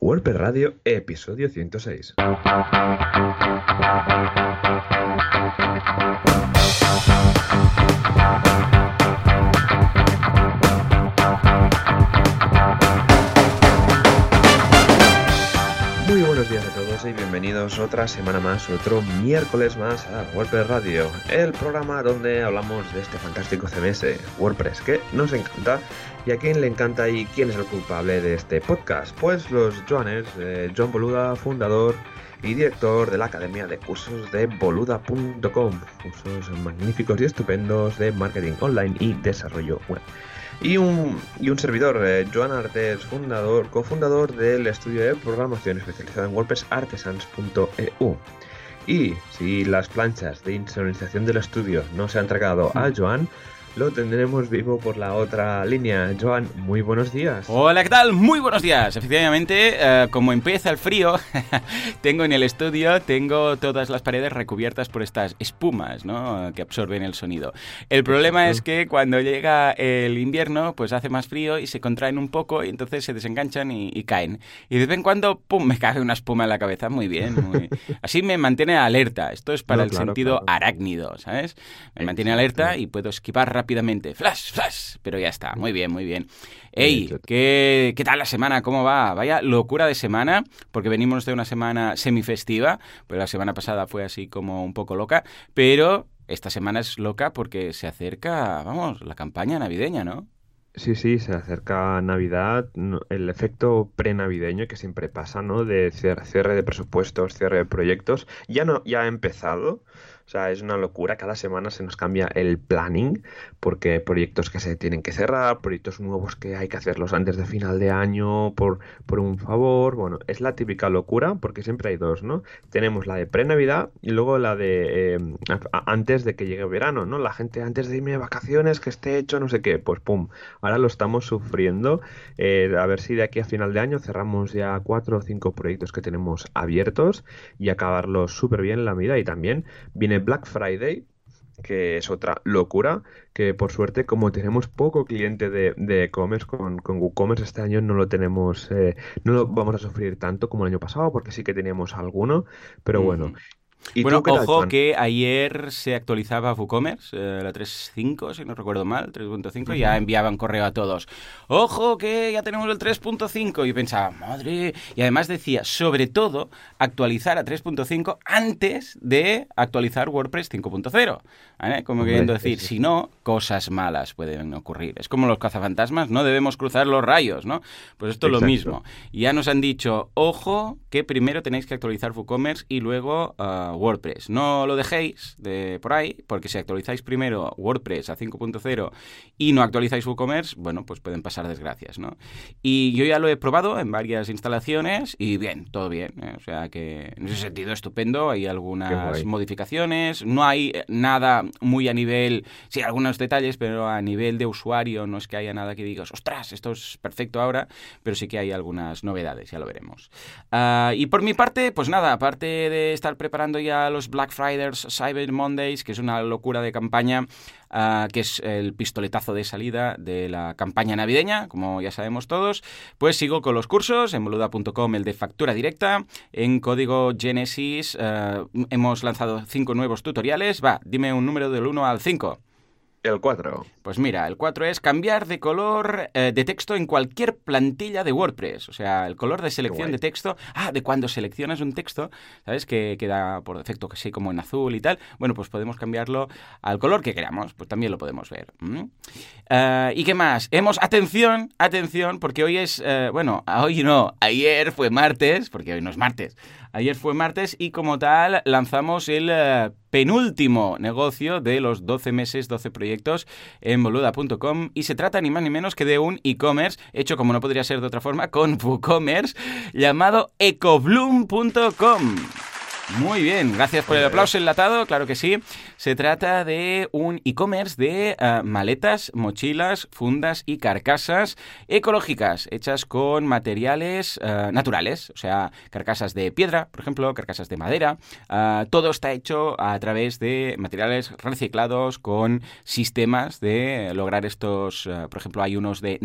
WordPress Radio, episodio 106. Bienvenidos otra semana más, otro miércoles más a WordPress Radio, el programa donde hablamos de este fantástico CMS, WordPress, que nos encanta ¿Y a quién le encanta y quién es el culpable de este podcast? Pues los Joanes, eh, John Boluda, fundador y director de la Academia de Cursos de Boluda.com, cursos magníficos y estupendos de marketing online y desarrollo web. Y un, y un servidor, eh, Joan Artes, fundador, cofundador del estudio de programación especializado en WordPress artesans.eu. Y si las planchas de insonorización del estudio no se han tragado a Joan, lo tendremos vivo por la otra línea. Joan, muy buenos días. Hola, ¿qué tal? Muy buenos días. Efectivamente, eh, como empieza el frío, tengo en el estudio, tengo todas las paredes recubiertas por estas espumas, ¿no? Que absorben el sonido. El problema es que cuando llega el invierno, pues hace más frío y se contraen un poco y entonces se desenganchan y, caen. Y de vez en cuando, ¡pum!, me cae una espuma en la cabeza. Muy bien. Así me mantiene alerta. Esto es para el sentido arácnido, ¿sabes? Me mantiene alerta y puedo esquivar rápidamente. Flash, flash. Pero ya está. Muy bien, muy bien. Ey, ¿qué, ¿qué tal la semana? ¿Cómo va? Vaya locura de semana, porque venimos de una semana semifestiva, pero la semana pasada fue así como un poco loca, pero esta semana es loca porque se acerca, vamos, la campaña navideña, ¿no? Sí, sí, se acerca Navidad, el efecto prenavideño que siempre pasa, ¿no? De cierre de presupuestos, cierre de proyectos, ya no, ya ha empezado, o sea, es una locura. Cada semana se nos cambia el planning porque proyectos que se tienen que cerrar, proyectos nuevos que hay que hacerlos antes de final de año por, por un favor. Bueno, es la típica locura porque siempre hay dos, ¿no? Tenemos la de pre-Navidad y luego la de em, antes de que llegue verano, ¿no? La gente antes de irme de vacaciones, que esté hecho no sé qué. Pues pum, ahora lo estamos sufriendo. Eh, a ver si de aquí a final de año cerramos ya cuatro o cinco proyectos que tenemos abiertos y acabarlos súper bien en la vida. Y también viene Black Friday, que es otra locura, que por suerte como tenemos poco cliente de e-commerce con, con, WooCommerce este año no lo tenemos, eh, no lo vamos a sufrir tanto como el año pasado porque sí que teníamos alguno, pero bueno, bueno, ojo que ayer se actualizaba WooCommerce, eh, la 3.5, si no recuerdo mal, 3.5, ya enviaban correo a todos. Ojo que ya tenemos el 3.5. Y pensaba, madre. Y además decía, sobre todo, actualizar a 3.5 antes de actualizar WordPress 5.0. Como queriendo decir, si no, cosas malas pueden ocurrir. Es como los cazafantasmas, no debemos cruzar los rayos, ¿no? Pues esto es lo mismo. Ya nos han dicho, ojo, que primero tenéis que actualizar WooCommerce y luego uh, WordPress. No lo dejéis de por ahí, porque si actualizáis primero WordPress a 5.0 y no actualizáis WooCommerce, bueno, pues pueden pasar desgracias, ¿no? Y yo ya lo he probado en varias instalaciones y bien, todo bien. ¿eh? O sea que en ese sentido estupendo. Hay algunas modificaciones, no hay nada muy a nivel, sí, algunos detalles, pero a nivel de usuario no es que haya nada que digas, ostras, esto es perfecto ahora, pero sí que hay algunas novedades, ya lo veremos. Ah, y por mi parte, pues nada, aparte de estar preparando ya los Black Fridays, Cyber Mondays, que es una locura de campaña, ah, que es el pistoletazo de salida de la campaña navideña, como ya sabemos todos, pues sigo con los cursos en boluda.com, el de factura directa, en código Genesis ah, hemos lanzado cinco nuevos tutoriales, va, dime un número del 1 al 5. El 4. Pues mira, el 4 es cambiar de color eh, de texto en cualquier plantilla de WordPress. O sea, el color de selección de texto. Ah, de cuando seleccionas un texto, ¿sabes? Que queda por defecto que sí, como en azul y tal. Bueno, pues podemos cambiarlo al color que queramos. Pues también lo podemos ver. Eh, ¿Y qué más? Hemos, atención, atención, porque hoy es, eh, bueno, hoy no, ayer fue martes, porque hoy no es martes. Ayer fue martes y como tal lanzamos el eh, penúltimo negocio de los 12 meses, 12 proyectos en boluda.com y se trata ni más ni menos que de un e-commerce hecho como no podría ser de otra forma con WooCommerce llamado ecobloom.com. Muy bien, gracias por el aplauso enlatado, claro que sí. Se trata de un e-commerce de eh, maletas, mochilas, fundas y carcasas ecológicas, hechas con materiales eh, naturales, o sea, carcasas de piedra, por ejemplo, carcasas de madera. Eh, todo está hecho a través de materiales reciclados con sistemas de lograr estos, por ejemplo, hay unos de,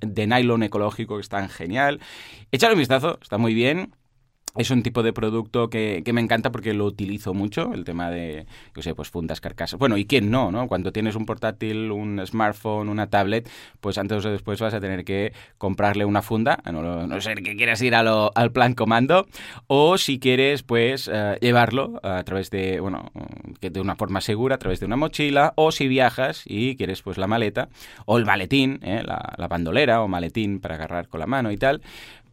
de nylon ecológico que están genial. Echar un vistazo, está muy bien es un tipo de producto que, me encanta porque lo utilizo mucho, el tema de, yo sé, pues fundas, carcasas. Bueno, ¿y quién no, no? Cuando tienes un portátil, un smartphone, una tablet, pues antes o después vas a tener que comprarle una funda, no, no sé que quieras ir al plan comando, o si quieres, pues eh, llevarlo a través de, bueno, de una forma segura, a través de una mochila, o si viajas y quieres, pues la maleta, o el maletín, ¿eh? la, la bandolera o maletín para agarrar con la mano y tal,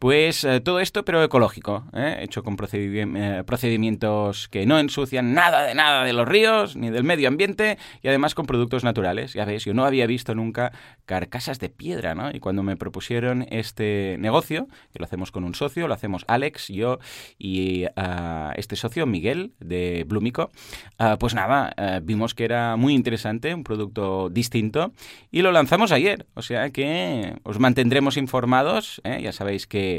pues eh, todo esto, pero ecológico, ¿eh? hecho con eh, procedimientos que no ensucian nada de nada de los ríos ni del medio ambiente y además con productos naturales. Ya veis, yo no había visto nunca carcasas de piedra, ¿no? Y cuando me propusieron este negocio, que lo hacemos con un socio, lo hacemos Alex, yo y ah, este socio, Miguel, de Blumico, ah, pues nada, vimos que era muy interesante, un producto distinto y lo lanzamos ayer. O sea que os mantendremos informados, ya sabéis que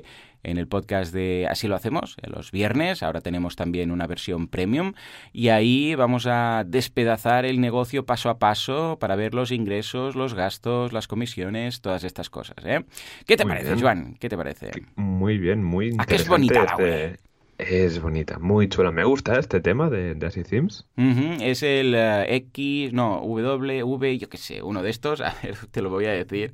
en el podcast de Así lo hacemos, los viernes. Ahora tenemos también una versión premium y ahí vamos a despedazar el negocio paso a paso para ver los ingresos, los gastos, las comisiones, todas estas cosas. ¿eh? ¿Qué te parece, Joan? ¿Qué te parece? Muy bien, muy interesante. ¿A qué es bonita la web? Es bonita, muy chula. Me gusta este tema de, de Así Themes. Es el eh, X, no, W, V, yo qué sé, uno de estos. A ver, te lo voy a decir.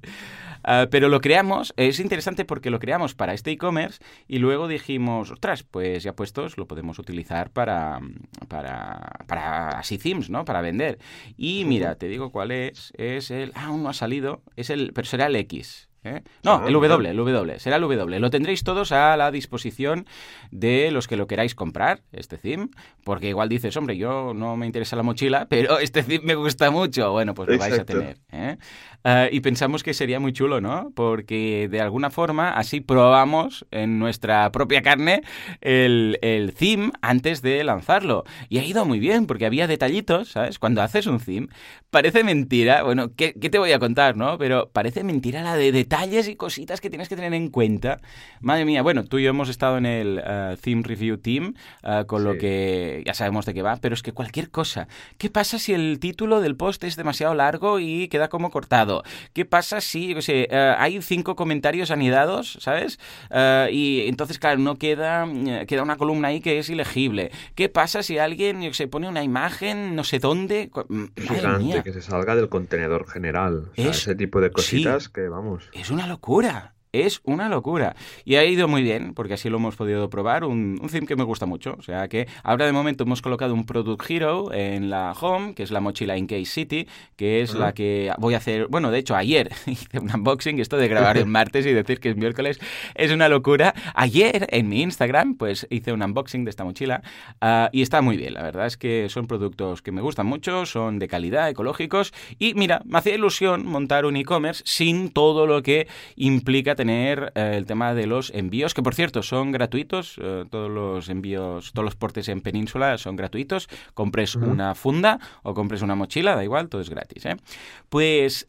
Ah, pero lo creamos, es interesante porque lo creamos para este e-commerce y luego dijimos, ostras, pues ya puestos lo podemos utilizar para, para, para así themes, ¿no? Para vender. Y mira, te digo cuál es, es el, ah, aún no ha salido, es el, pero será el X, ¿Eh? No, el W, el W, será el W. Lo tendréis todos a la disposición de los que lo queráis comprar, este theme, porque igual dices, hombre, yo no me interesa la mochila, pero este theme me gusta mucho. Bueno, pues lo vais a tener. ¿eh? Ah, y pensamos que sería muy chulo, ¿no? Porque de alguna forma así probamos en nuestra propia carne el, el theme antes de lanzarlo. Y ha ido muy bien, porque había detallitos, ¿sabes? Cuando haces un theme, parece mentira, bueno, ¿qué, qué te voy a contar, no? Pero parece mentira la de detalles y cositas que tienes que tener en cuenta. Madre mía, bueno, tú y yo hemos estado en el uh, Theme Review Team, uh, con lo que ya sabemos de qué va, pero es que cualquier cosa. ¿Qué pasa si el título del post es demasiado largo y queda como cortado? ¿Qué pasa si, yo sé, uh, hay cinco comentarios anidados, ¿sabes? y entonces, claro, no queda, queda una columna ahí que es ilegible. ¿Qué pasa si alguien, sé, pone una imagen no sé dónde? Madre mía. que se salga del contenedor general. ese tipo de cositas que, vamos es una locura. Es una locura. Y ha ido muy bien, porque así lo hemos podido probar. Un, un theme que me gusta mucho. O sea que ahora de momento hemos colocado un Product Hero en la home, que es la mochila In Case City, que es la que voy a hacer. Bueno, de hecho, ayer hice un unboxing. Esto de grabar el martes y decir que es miércoles es una locura. Ayer en mi Instagram, pues hice un unboxing de esta mochila ah, y está muy bien. La verdad es que son productos que me gustan mucho, son de calidad, ecológicos. Y mira, me hacía ilusión montar un e-commerce sin todo lo que implica tener eh, el tema de los envíos, que por cierto son gratuitos, eh, todos los envíos, todos los portes en península son gratuitos, compres una funda o compres una mochila, da igual, todo es gratis. ¿eh? Pues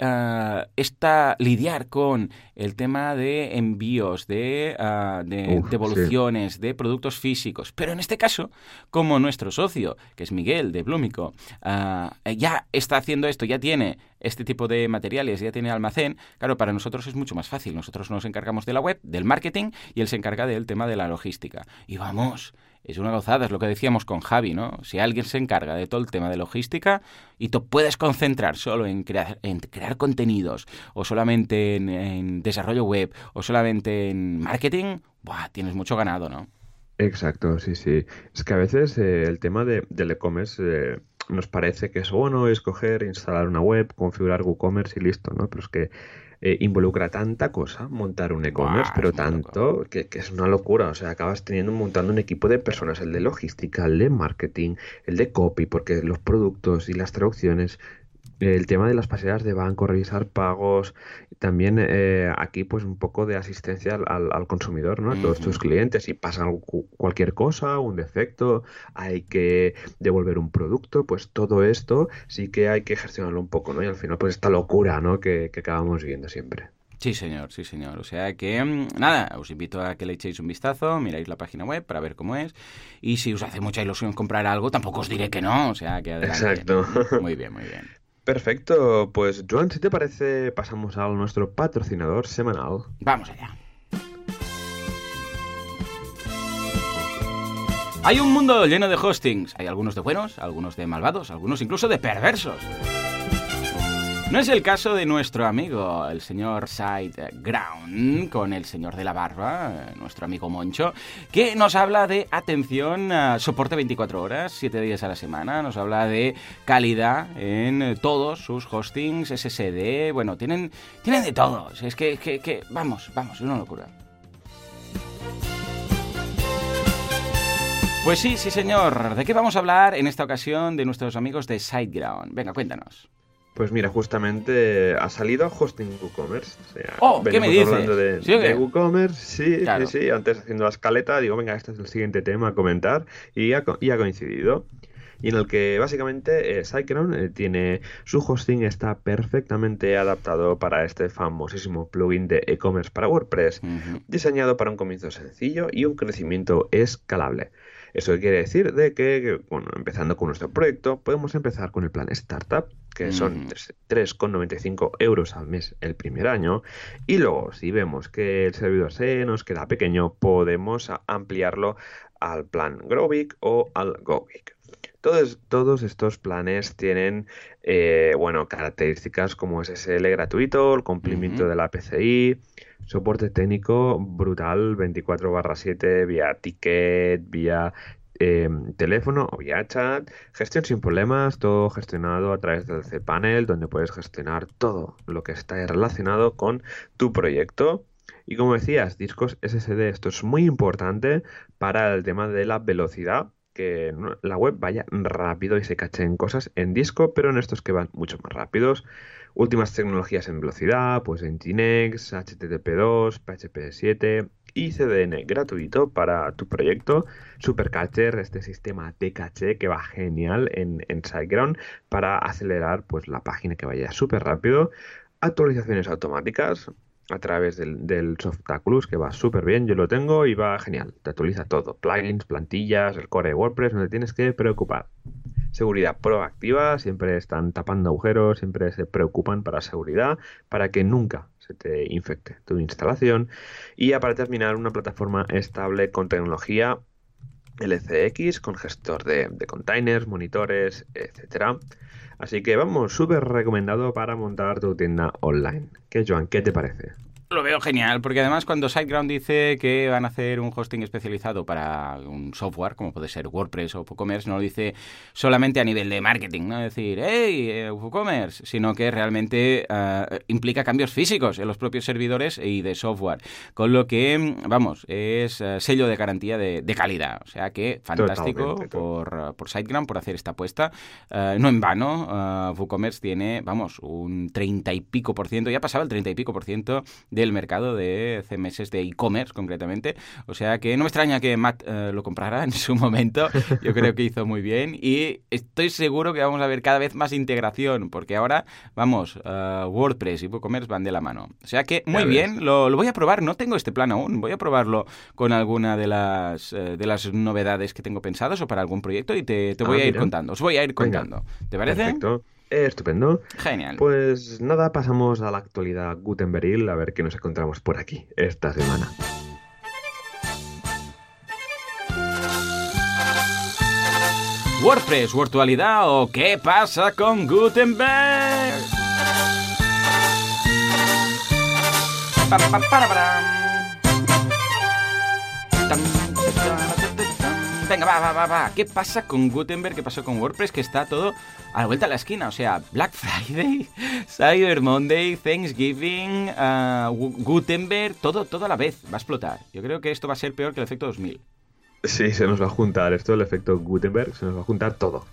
esta, lidiar con el tema de envíos, de, devoluciones, de productos físicos, pero en este caso, como nuestro socio, que es Miguel de Blúmico, ya está haciendo esto, ya tiene este tipo de materiales, ya tiene almacén, claro, para nosotros es mucho más fácil. Nosotros nos encargamos de la web, del marketing y él se encarga del tema de la logística. Y vamos, es una gozada, es lo que decíamos con Javi, ¿no? Si alguien se encarga de todo el tema de logística y tú puedes concentrar solo en crear, en crear contenidos o solamente en, desarrollo web o solamente en marketing, ¡buah! tienes mucho ganado, ¿no? Exacto, sí, sí. Es que a veces eh, el tema de, del e-commerce eh, nos parece que es bueno escoger, instalar una web, configurar WooCommerce y listo, ¿no? Pero es que eh, involucra tanta cosa montar un e-commerce, pero tanto que, es una locura. O sea, acabas teniendo montando un equipo de personas, el de logística, el de marketing, el de copy, porque los productos y las traducciones el tema de las paseadas de banco, revisar pagos, también eh, aquí pues un poco de asistencia al, consumidor, ¿no? A todos tus clientes, si pasa cualquier cosa, un defecto, hay que devolver un producto, pues todo esto sí que hay que gestionarlo un poco, ¿no? Y al final pues esta locura, ¿no? Que, que acabamos viendo siempre. Sí, señor, sí, señor. O sea que, mm, nada, os invito a que le echéis un vistazo, miráis la página web para ver cómo es. Y si os hace mucha ilusión comprar algo, tampoco os diré que no. O sea que adelante. Exacto. Muy bien, muy bien. Perfecto, pues Joan, si te parece, pasamos a nuestro patrocinador semanal. Vamos allá. Hay un mundo lleno de hostings. Hay algunos de buenos, algunos de malvados, algunos incluso de perversos. No es el caso de nuestro amigo, el señor Sideground, con el señor de la barba, nuestro amigo Moncho, que nos habla de atención, soporte 24 horas, 7 días a la semana, nos habla de calidad en todos sus hostings, SSD, bueno, tienen, tienen de todos. Es que, que, que vamos, vamos, es una locura. Pues sí, sí señor. ¿De qué vamos a hablar en esta ocasión de nuestros amigos de SiteGround? Venga, cuéntanos. Pues mira, justamente ha salido Hosting WooCommerce. O sea, oh, ¿qué me dices? hablando de, ¿Sí, WooCommerce, sí, sí, sí. Antes haciendo la escaleta, digo, venga, este es el siguiente tema a comentar y ha, y ha coincidido. Y en el que básicamente eh, eh, tiene su hosting está perfectamente adaptado para este famosísimo plugin de e-commerce para WordPress, diseñado para un comienzo sencillo y un crecimiento escalable. Eso quiere decir de que, bueno, empezando con nuestro proyecto, podemos empezar con el plan Startup, que son 3,95 euros al mes el primer año, y luego si vemos que el servidor se nos queda pequeño, podemos ampliarlo al plan Growbig o al GoBig. Todos, todos, estos planes tienen eh, bueno, características como SSL gratuito, el cumplimiento de la PCI, soporte técnico brutal 24 7 vía ticket, vía em, teléfono o vía chat, gestión sin problemas, todo gestionado a través del cPanel, donde puedes gestionar todo lo que está relacionado con tu proyecto. Y como decías, discos SSD, esto es muy importante para el tema de la velocidad, que la web vaya rápido y se cachen cosas en disco, pero en estos que van mucho más rápidos. Últimas tecnologías en velocidad, pues Nginx, HTTP2, PHP7 y CDN gratuito para tu proyecto. Supercatcher, este sistema de caché que va genial en, en SiteGround para acelerar pues, la página que vaya súper rápido. Actualizaciones automáticas, a través del, del Softaculous, que va súper bien, yo lo tengo y va genial, te actualiza todo, plugins, plantillas, el core de WordPress, no te tienes que preocupar. Seguridad proactiva, siempre están tapando agujeros, siempre se preocupan para seguridad, para que nunca se te infecte tu instalación. Y para terminar, una plataforma estable con tecnología LCX, con gestor de, containers, monitores, etcétera. Así que vamos, súper recomendado para montar tu tienda online. ¿Qué, Joan? ¿Qué te parece? Lo veo genial, porque además cuando SiteGround dice que van a hacer un hosting especializado para un software, como puede ser WordPress o WooCommerce, no lo dice solamente a nivel de marketing, no decir, hey, eh, WooCommerce, sino que realmente eh, implica cambios físicos en los propios servidores y de software. Con lo que, vamos, es eh, sello de garantía de, calidad. O sea que fantástico por, por SiteGround por hacer esta apuesta. no en vano, WooCommerce tiene, vamos, un 30 y pico por ciento, ya pasaba el 30 y pico por ciento de el mercado de CMS de e-commerce concretamente. O sea que no me extraña que Matt eh, lo comprara en su momento. Yo creo que hizo muy bien y estoy seguro que vamos a ver cada vez más integración porque ahora, vamos, eh, WordPress y WooCommerce van de la mano. O sea que muy bien, lo, voy a probar. No tengo este plan aún. Voy a probarlo con alguna de las, eh, de las novedades que tengo pensadas o para algún proyecto y te, voy ah, a ir contando. Os voy a ir contando. ¿Te parece? Perfecto. Estupendo. Genial. Pues nada, pasamos a la actualidad Gutenberg a ver qué nos encontramos por aquí esta semana. WordPress, virtualidad o qué pasa con Gutenberg. Venga, va, va, va, va. ¿Qué pasa con Gutenberg? ¿Qué pasó con WordPress? Que está todo a la vuelta de la esquina. O sea, Black Friday, Cyber Monday, Thanksgiving, uh, Gutenberg, todo, todo a la vez. Va a explotar. Yo creo que esto va a ser peor que el efecto 2000. Sí, se nos va a juntar esto, el efecto Gutenberg, se nos va a juntar todo.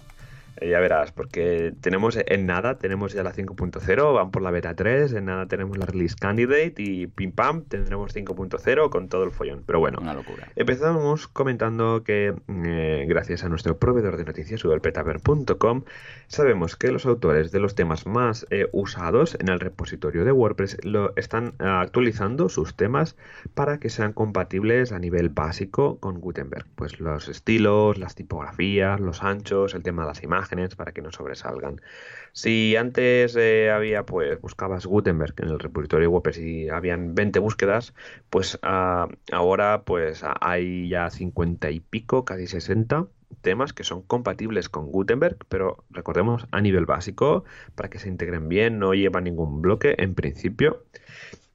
Ya verás, porque tenemos en nada, tenemos ya la 5.0, van por la beta 3, en nada tenemos la release candidate y pim pam, tendremos 5.0 con todo el follón. Pero bueno, Una locura. empezamos comentando que eh, gracias a nuestro proveedor de noticias, google.petaver.com, sabemos que los autores de los temas más eh, usados en el repositorio de WordPress lo están eh, actualizando sus temas para que sean compatibles a nivel básico con Gutenberg. Pues los estilos, las tipografías, los anchos, el tema de las imágenes, para que no sobresalgan. Si antes eh, había, pues, buscabas Gutenberg en el repositorio WordPress y habían 20 búsquedas, pues ah, ahora pues hay ya 50 y pico, casi 60 temas que son compatibles con Gutenberg, pero recordemos a nivel básico, para que se integren bien, no lleva ningún bloque en principio.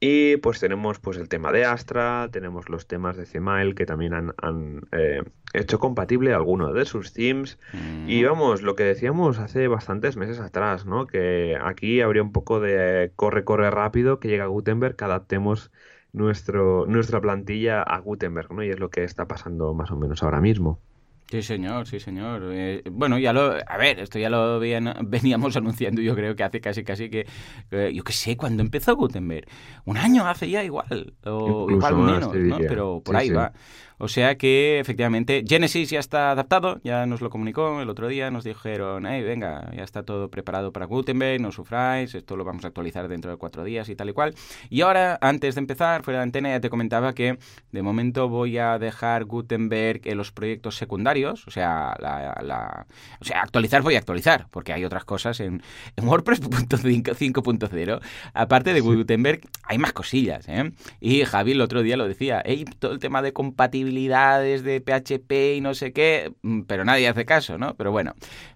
Y pues tenemos pues el tema de Astra, tenemos los temas de Cmail que también han, han, eh, hecho compatible algunos de sus themes. Mm. Y vamos, lo que decíamos hace bastantes meses atrás, ¿no? Que aquí habría un poco de corre, corre rápido, que llega Gutenberg, que adaptemos nuestro, nuestra plantilla a Gutenberg, ¿no? Y es lo que está pasando más o menos ahora mismo. Sí, señor, sí, señor. Eh, bueno, ya lo. A ver, esto ya lo veníamos anunciando, yo creo que hace casi, casi que. yo qué sé, cuando empezó Gutenberg. Un año hace ya igual. O Incluso igual menos, ¿no? Pero por Sí, ahí sí. va. O sea que, efectivamente, Genesis ya está adaptado, ya nos lo comunicó el otro día, nos dijeron, hey, venga, ya está todo preparado para Gutenberg, no sufráis, esto lo vamos a actualizar dentro de cuatro días y tal y cual. Y ahora, antes de empezar, fuera de antena, ya te comentaba que de momento voy a dejar Gutenberg en los proyectos secundarios, o sea, la, la- o sea, actualizar voy a actualizar, porque hay otras cosas en, en WordPress 5.0. Aparte de Gutenberg, hay más cosillas, ¿eh? Y Javi el otro día lo decía, hey, todo el tema de compatibilidades de PHP y no sé qué, mm, pero nadie hace caso, ¿no? Pero bueno,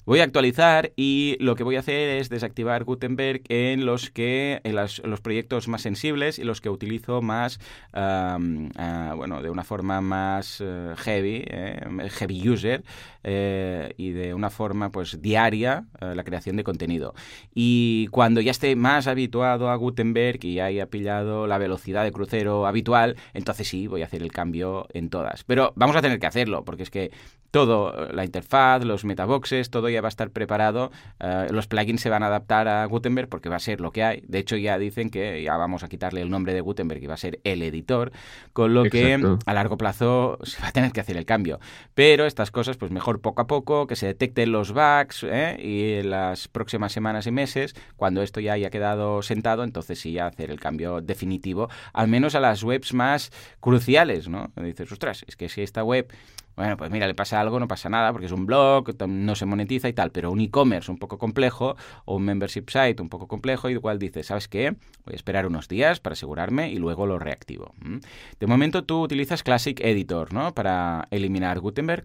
voy a actualizar y lo que voy a hacer es desactivar Gutenberg en los que en los proyectos más sensibles y los que utilizo más ah, bueno de una forma más eh, heavy eh, heavy user eh, y de una forma pues diaria la creación de contenido y cuando ya esté más habituado a Gutenberg y haya pillado la velocidad de crucero habitual entonces sí voy a hacer el cambio en todas pero vamos a tener que hacerlo porque es que todo, la interfaz, los metaboxes, todo ya va a estar preparado. eh, los plugins se van a adaptar a Gutenberg porque va a ser lo que hay. De hecho, ya dicen que ya vamos a quitarle el nombre de Gutenberg y va a ser el editor, con lo que a largo plazo se va a tener que hacer el cambio. Pero estas cosas, pues mejor poco a poco, que se detecten los bugs ¿eh? y en las próximas semanas y meses, cuando esto ya haya quedado sentado, entonces sí ya hacer el cambio definitivo, al menos a las webs más cruciales, ¿no? Dices, ostras, es que si esta web bueno, pues mira, le pasa algo, no pasa nada, porque es un blog, no se monetiza y tal, pero un e-commerce un poco complejo o un membership site un poco complejo, y igual dices, ¿sabes qué? Voy a esperar unos días para asegurarme y luego lo reactivo. De momento tú utilizas Classic Editor, ¿no? Para eliminar Gutenberg.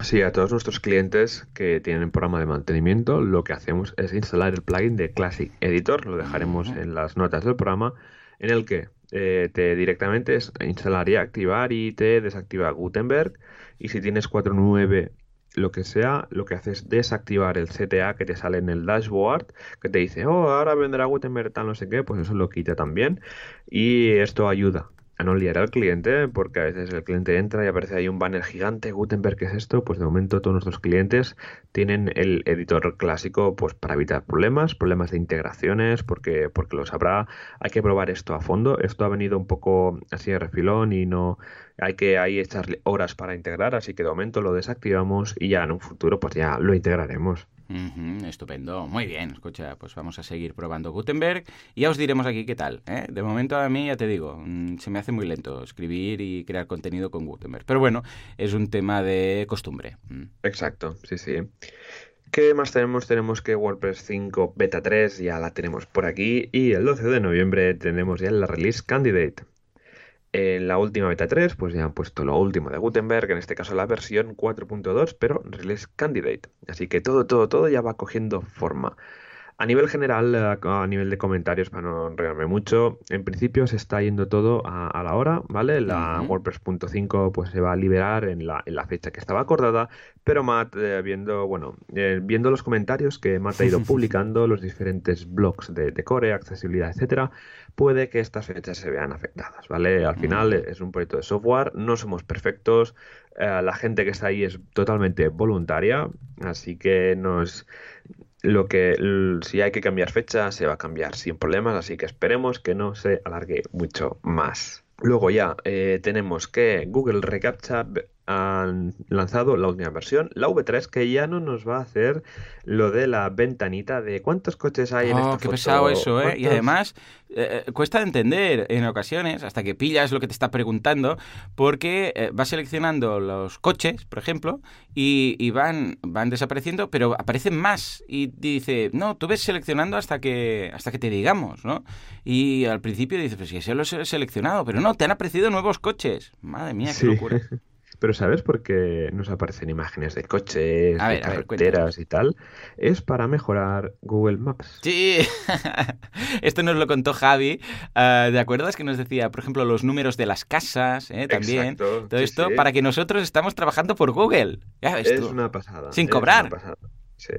Sí, a todos nuestros clientes que tienen programa de mantenimiento, lo que hacemos es instalar el plugin de Classic Editor, lo dejaremos en las notas del programa, en el que eh, te directamente es instalar y activar y te desactiva Gutenberg. Y si tienes 4.9, lo que sea, lo que haces es desactivar el CTA que te sale en el dashboard, que te dice, oh, ahora vendrá Gutenberg tal, no sé qué, pues eso lo quita también. Y esto ayuda a no liar al cliente, porque a veces el cliente entra y aparece ahí un banner gigante, Gutenberg, ¿qué es esto? Pues de momento todos nuestros clientes tienen el editor clásico pues para evitar problemas, problemas de integraciones, porque, porque lo sabrá, hay que probar esto a fondo, esto ha venido un poco así de refilón y no hay que ahí echarle horas para integrar, así que de momento lo desactivamos y ya en un futuro pues ya lo integraremos. Estupendo, muy bien. Escucha, pues vamos a seguir probando Gutenberg y ya os diremos aquí qué tal. ¿eh? De momento a mí, ya te digo, mm, se me hace muy lento escribir y crear contenido con Gutenberg. Pero bueno, es un tema de costumbre. Exacto, sí, sí. ¿Qué más tenemos? Tenemos que WordPress 5 Beta 3 ya la tenemos por aquí y el 12 de noviembre tenemos ya la release candidate. En la última beta 3, pues ya han puesto lo último de Gutenberg, en este caso la versión 4.2, pero release candidate. Así que todo, todo, todo ya va cogiendo forma. A nivel general, a nivel de comentarios, para no enredarme mucho, en principio se está yendo todo a, la hora, ¿vale? La WordPress.5 pues se va a liberar en la, en la, fecha que estaba acordada, pero Matt, eh, viendo, bueno, eh, viendo los comentarios que Matt ha ido publicando, los diferentes blogs de, de, core, accesibilidad, etcétera, puede que estas fechas se vean afectadas, ¿vale? Al final es un proyecto de software, no somos perfectos, la gente que está ahí es totalmente voluntaria, así que nos lo que si hay que cambiar fecha se va a cambiar sin problemas, así que esperemos que no se alargue mucho más. Luego ya eh, tenemos que Google Recaptcha han lanzado la última versión, la V3, que ya no nos va a hacer lo de la ventanita de cuántos coches hay en oh, esta qué pesado eso, ¿eh? Y además eh, eh, cuesta de entender en ocasiones, hasta que pillas lo que te está preguntando, porque eh, va seleccionando los coches, por ejemplo, y, van, van desapareciendo, pero aparecen más. Y dice, no, tú ves seleccionando hasta que, hasta que te digamos, ¿no? Y al principio dice, pues si eso lo he seleccionado, pero no, te han aparecido nuevos coches. Madre mía, qué locura. Pero ¿sabes por qué nos aparecen imágenes de coches, de carreteras y tal? Es para mejorar Google Maps. Sí, esto nos lo contó Javi. Uh, ¿De acuerdo? que nos decía, por ejemplo, los números de las casas, ¿eh? también. Todo esto para que nosotros estamos trabajando por Google. Ya ves es una pasada. Sin cobrar. Pasada. Sí.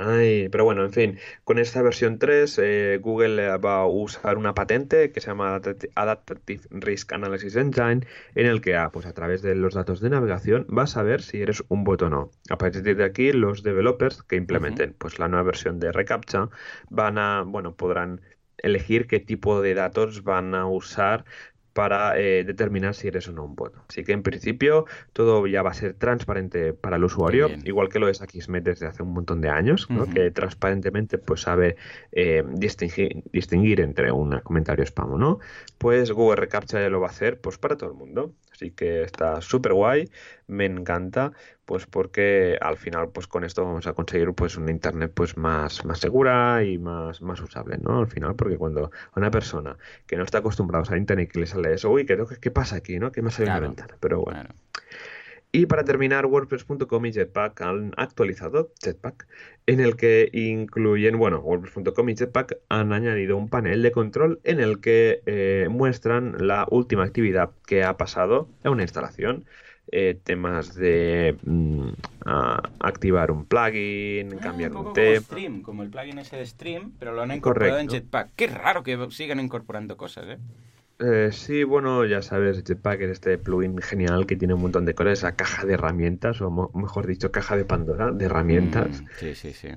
Ay, pero bueno, en fin, con esta versión 3 eh, Google va a usar una patente que se llama Adaptive Risk Analysis Engine, en el que ah, pues a través de los datos de navegación vas a ver si eres un bot o no. A partir de aquí, los developers que implementen pues la nueva versión de reCAPTCHA van a, bueno, podrán elegir qué tipo de datos van a usar para eh, determinar si eres o no un bot. Así que en principio todo ya va a ser transparente para el usuario, igual que lo es Akismet desde hace un montón de años, que transparentemente pues sabe eh, distinguir, distinguir, entre un comentario spam o no. Pues Google Recaptcha ya lo va a hacer pues para todo el mundo. Así que está súper guay, me encanta, pues porque al final pues con esto vamos a conseguir pues una internet pues más, más segura y más, más usable, ¿no? Al final, porque cuando una persona que no está acostumbrada a usar internet y que le sale eso, uy, ¿qué, qué pasa aquí, no? ¿Qué me sale en la ventana? Pero bueno. Y para terminar, WordPress.com y Jetpack han actualizado Jetpack, en el que incluyen, bueno, WordPress.com y Jetpack han añadido un panel de control en el que eh, muestran la última actividad que ha pasado en una instalación. Eh, temas de mm, activar un plugin, ah, cambiar un, tema. Stream, como el plugin ese de Stream, pero lo han incorporado en Jetpack. Qué raro que sigan incorporando cosas, ¿eh? Eh, sí, bueno, ya sabes, Jetpack es este plugin genial que tiene un montón de cosas, esa caja de herramientas, o mejor dicho, caja de Pandora de herramientas. Mm, sí, sí, sí.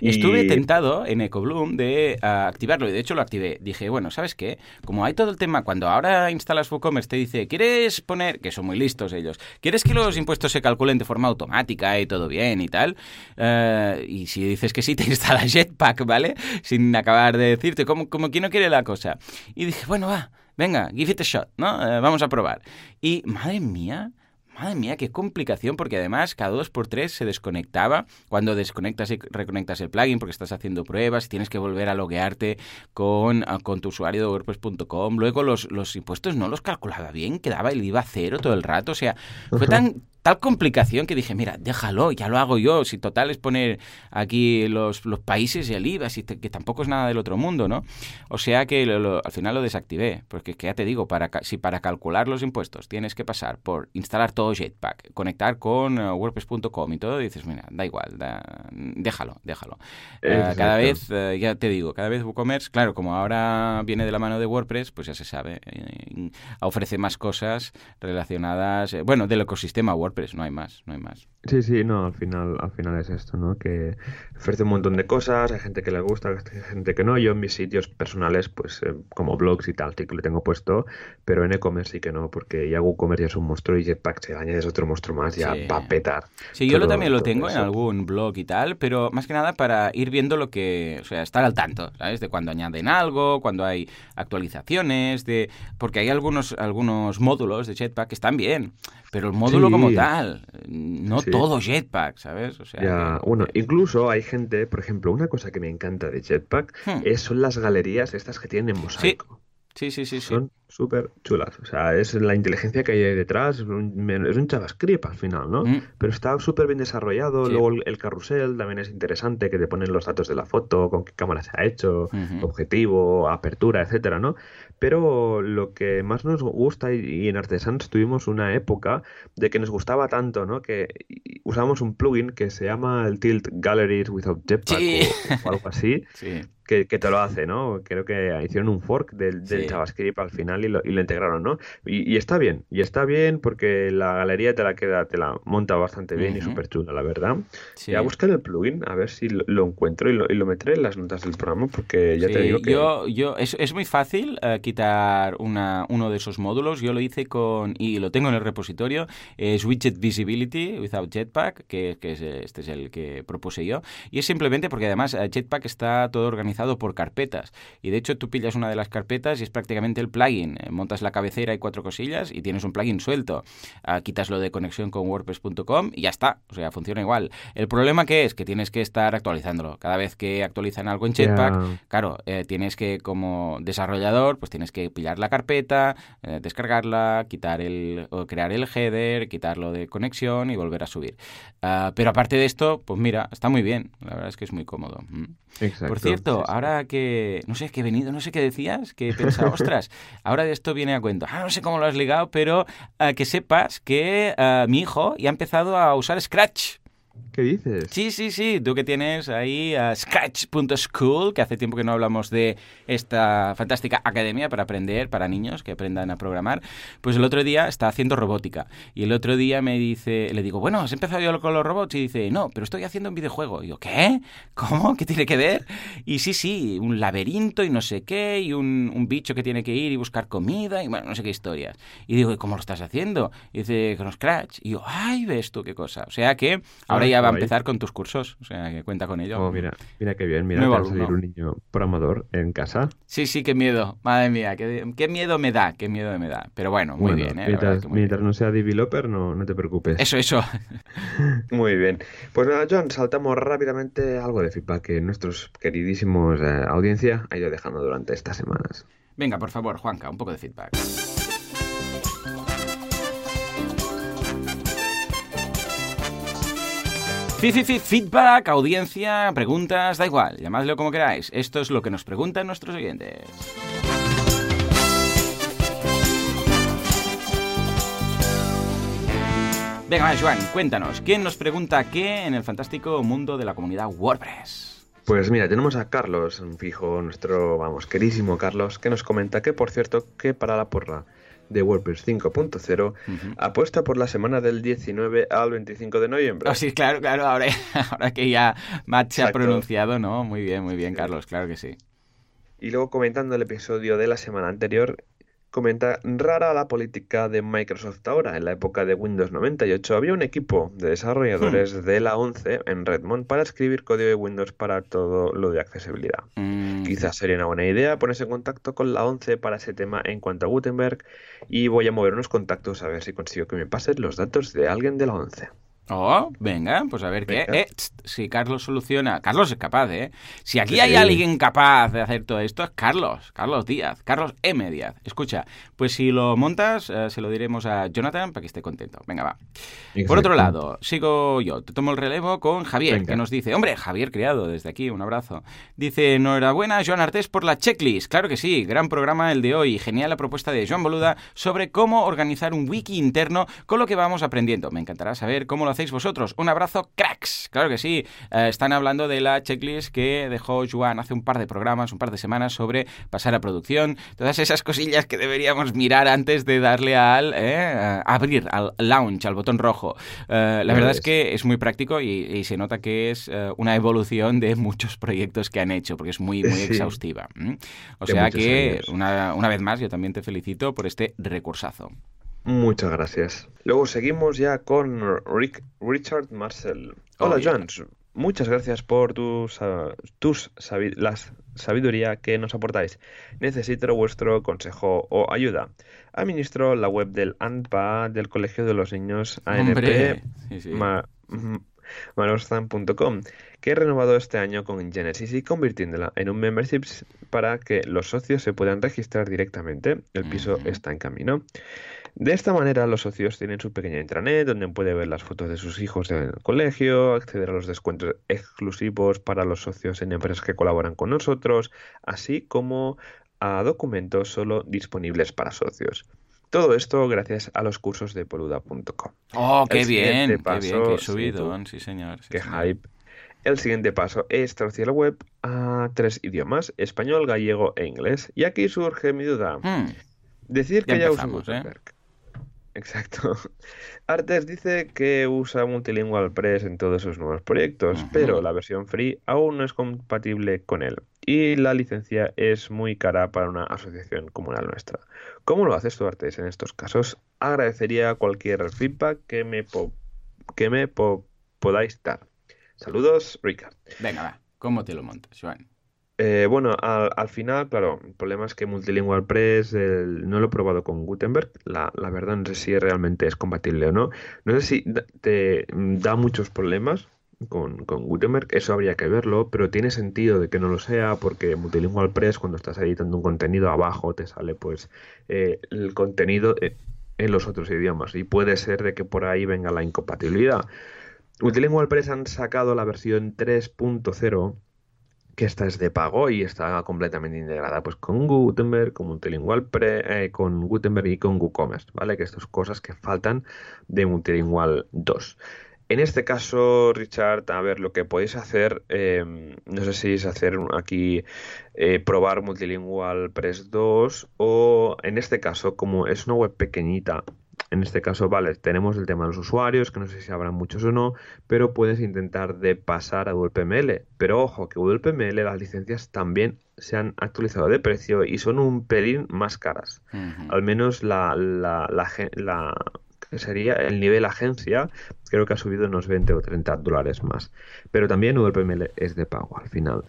Estuve tentado en EcoBloom de ah, activarlo y de hecho lo activé. Dije, bueno, ¿sabes qué? Como hay todo el tema, cuando ahora instalas WooCommerce te dice, ¿quieres poner, que son muy listos ellos, ¿quieres que los impuestos se calculen de forma automática y todo bien y tal? Eh, y si dices que sí, te instalas Jetpack, ¿vale? Sin acabar de decirte, como, como no quiere la cosa. Y dije, bueno, va venga, give it a shot, ¿no? Eh, vamos a probar. Y, madre mía, Madre mía, qué complicación, porque además cada dos por tres se desconectaba cuando desconectas y reconectas el plugin porque estás haciendo pruebas y tienes que volver a loguearte con, ah, con tu usuario de WordPress.com. Luego los, los impuestos no los calculaba bien, quedaba el IVA cero todo el rato. O sea, fue tan, tal complicación que dije, mira, déjalo, ya lo hago yo. Si total es poner aquí los, países y el IVA, si que tampoco es nada del otro mundo, ¿no? O sea que al final lo desactivé, porque que ya te digo, para, si para calcular los impuestos tienes que pasar por instalar todo Jetpack, conectar con uh, WordPress.com y todo, dices, mira, da igual, déjalo, déjalo. Uh, cada vez, uh, ya te digo, cada vez WooCommerce, claro, como ahora viene de la mano de WordPress, pues ya se sabe, eh, ofrece más cosas relacionadas, eh, bueno, del ecosistema WordPress no hay más, no hay más. Sí, sí, no, al final, al final es esto, ¿no? Que ofrece un montón de cosas, hay gente que le gusta, hay gente que no. Yo en mis sitios personales, pues eh, como blogs y tal, sí que lo tengo puesto, pero en e-commerce sí que no, porque ya WooCommerce ya es un monstruo y Jetpack, si añades otro monstruo más, ya va a petar. Sí, yo lo, también lo tengo en algún blog y tal, pero más que nada para ir viendo lo que, o sea, estar al tanto, ¿sabes? De cuando añaden algo, cuando hay actualizaciones, de porque hay algunos, algunos módulos de Jetpack que están bien, pero el módulo como tal, no todo Jetpack, ¿sabes? O sea, bueno, incluso hay gente, por ejemplo, una cosa que me encanta de Jetpack hmm. es, son las galerías estas que tienen en mosaico. Sí, sí, sí. Son súper chulas. O sea, es la inteligencia que hay detrás, es un, JavaScript al final, ¿no? Mm. Pero está súper bien desarrollado. Luego el, carrusel también es interesante, que te ponen los datos de la foto, con qué cámara se ha hecho, objetivo, apertura, etcétera, ¿no? Pero lo que más nos gusta, y, en Artesans tuvimos una época de que nos gustaba tanto, ¿no? Que usamos un plugin que se llama el Tilt Galleries Without Jetpack o, algo así. Que, te lo hace, ¿no? Creo que hicieron un fork del, JavaScript al final y lo, y lo integraron, ¿no? Y, está bien, y está bien porque la galería te la queda, te la monta bastante bien y súper chula, la verdad. Sí. a buscar el plugin, a ver si lo, encuentro y lo, y lo, meteré en las notas del programa porque ya te digo que... Yo, yo, es, es muy fácil eh, quitar una, uno de esos módulos. Yo lo hice con, y lo tengo en el repositorio, es Widget Visibility Without Jetpack, que, que es, este es el que propuse yo. Y es simplemente porque además eh, Jetpack está todo organizado por carpetas. Y de hecho tú pillas una de las carpetas y es prácticamente el plugin. Eh, montas la cabecera y cuatro cosillas y tienes un plugin suelto. Ah, quitas lo de conexión con WordPress.com y ya está. O sea, funciona igual. El problema que es que tienes que estar actualizándolo. Cada vez que actualizan algo en Jetpack, claro, tienes que como desarrollador, pues tienes que pillar la carpeta, eh, descargarla, quitar el, o crear el header, quitarlo de conexión y volver a subir. Ah, pero aparte de esto, pues mira, está muy bien. La verdad es que es muy cómodo. Mm. Por cierto, ahora que, no sé, qué he venido, no sé qué decías, que pensaba, ostras, ahora de esto viene a cuento. Ah, no sé cómo lo has ligado, pero ah, que sepas que mi hijo ya ha empezado a usar Scratch. ¿Qué dices? Sí, sí, sí. Tú que tienes ahí uh, Scratch.school, que hace tiempo que no hablamos de esta fantástica academia para aprender, para niños que aprendan a programar. Pues el otro día está haciendo robótica. Y el otro día me dice, le digo, bueno, ¿has empezado yo con los robots? Y dice, no, pero estoy haciendo un videojuego. Y yo, ¿qué? ¿Cómo? ¿Qué tiene que ver? Y sí, sí, un laberinto y no sé qué, y un, un bicho que tiene que ir y buscar comida, y bueno, no sé qué historias. Y digo, ¿y cómo lo estás haciendo? Y dice, con Scratch. Y yo, ay, ves tú qué cosa. O sea que ahora ya va a empezar con tus cursos, o sea, que cuenta con ello. Oh, mira, mira qué bien, mira, va a salir un niño programador en casa. Sí, sí, qué miedo, madre mía, qué, miedo me da, qué miedo me da. Pero bueno, muy bien, ¿eh? Mientras, no sea developer, no, no te preocupes. Eso, eso. muy bien. Pues nada, John, saltamos rápidamente algo de feedback que nuestros queridísimos eh, audiencia ha ido dejando durante estas semanas. Venga, por favor, Juanca, un poco de feedback. Feedback, audiencia, preguntas, da igual, llamadlo como queráis. Esto es lo que nos preguntan nuestros oyentes. Venga, Joan, cuéntanos, ¿quién nos pregunta qué en el fantástico mundo de la comunidad WordPress? Pues mira, tenemos a Carlos, fijo, nuestro, vamos, querísimo Carlos, que nos comenta que, por cierto, que para la porra de WordPress 5.0 apuesta por la semana del 19 al 25 de noviembre. Oh, sí, claro, claro, ahora, ahora que ya Matt se ha pronunciado, ¿no? Muy bien, muy bien, Carlos, claro que sí. Y luego comentando el episodio de la semana anterior, comenta, rara la política de Microsoft ahora. En la época de Windows 98 había un equipo de desarrolladores hmm. de la 11 en Redmond para escribir código de Windows para todo lo de accesibilidad. Mm. Quizás sería una buena idea ponerse en contacto con la 11 para ese tema en cuanto a Gutenberg y voy a mover unos contactos a ver si consigo que me pasen los datos de alguien de la 11. Oh, venga, pues a ver qué. Eh, si Carlos soluciona. Carlos es capaz, ¿eh? Si aquí hay alguien capaz de hacer todo esto, es Carlos. Carlos Díaz. Carlos M. Díaz. Escucha, pues si lo montas, eh, se lo diremos a Jonathan para que esté contento. Venga, va. Por otro lado, sigo yo. Te tomo el relevo con Javier, que nos dice: Hombre, Javier Criado, desde aquí, un abrazo. Dice: Enhorabuena, Joan Artés, por la checklist. Claro que sí, gran programa el de hoy. Genial la propuesta de Joan Boluda sobre cómo organizar un wiki interno con lo que vamos aprendiendo. Me encantará saber cómo lo hacéis vosotros. Un abrazo, cracks. Claro que sí. Eh, están hablando de la checklist que dejó Juan hace un par de programas, un par de semanas, sobre pasar a producción. Todas esas cosillas que deberíamos mirar antes de darle al eh, abrir, al launch, al botón rojo. Eh, la verdad es que es muy práctico y, se nota que es una evolución de muchos proyectos que han hecho, porque es muy, muy exhaustiva. O sea que, una, una vez más, yo también te felicito por este recursazo. Muchas gracias. Luego seguimos ya con Rick, Richard Marcel. Hola, John. Muchas gracias por tus, tus las sabiduría que nos aportáis. Necesito vuestro consejo o ayuda. Administro la web del ANPA del Colegio de los Niños ANP manostan.com, que he renovado este año con Genesis y convirtiéndola en un membership para que los socios se puedan registrar directamente. El piso está en camino. De esta manera, los socios tienen su pequeña intranet donde puede ver las fotos de sus hijos en el colegio, acceder a los descuentos exclusivos para los socios en empresas que colaboran con nosotros, así como a documentos solo disponibles para socios. Todo esto gracias a los cursos de poluda.com. Oh, qué bien, qué bien, qué subido, sí, señor. qué hype. El siguiente paso es traducir la web a tres idiomas, español, gallego e inglés. Y aquí surge mi duda. Hmm. Decir que ya. ¿eh? Exacto. Artes dice que usa Multilingual Press en todos sus nuevos proyectos, pero la versión free aún no es compatible con él. Y la licencia es muy cara para una asociación como la nuestra. ¿Cómo lo haces tú, Artes, en estos casos? Agradecería cualquier feedback que me, que me podáis dar. Saludos, Rika. Venga, va. ¿Cómo te lo montas, Joan? Eh, bueno, al, final, claro, el problema es que Multilingual Press no lo he probado con Gutenberg. La, verdad no sé si realmente es compatible o no. No sé si te da muchos problemas con, Gutenberg, eso habría que verlo, pero tiene sentido de que no lo sea porque Multilingual Press cuando estás editando un contenido abajo te sale pues eh, el contenido eh, en los otros idiomas y puede ser de que por ahí venga la incompatibilidad. Multilingual Press han sacado la versión 3.0 que esta es de pago y está completamente integrada pues con Gutenberg, con Multilingual Pre, eh, con Gutenberg y con WooCommerce, ¿vale? Que estas cosas que faltan de Multilingual 2. En este caso, Richard, a ver, lo que podéis hacer, em, no sé si es hacer aquí eh, probar Multilingual Press 2 o en este caso, como es una web pequeñita, en este caso, vale, tenemos el tema de los usuarios, que no sé si habrá muchos o no, pero puedes intentar de pasar a WPML. Pero ojo, que WPML las licencias también se han actualizado de precio y son un pelín más caras. Al menos la, la, la, la que sería el nivel agencia, creo que ha subido unos 20 o 30 dólares más. Pero también VPML es de pago al final.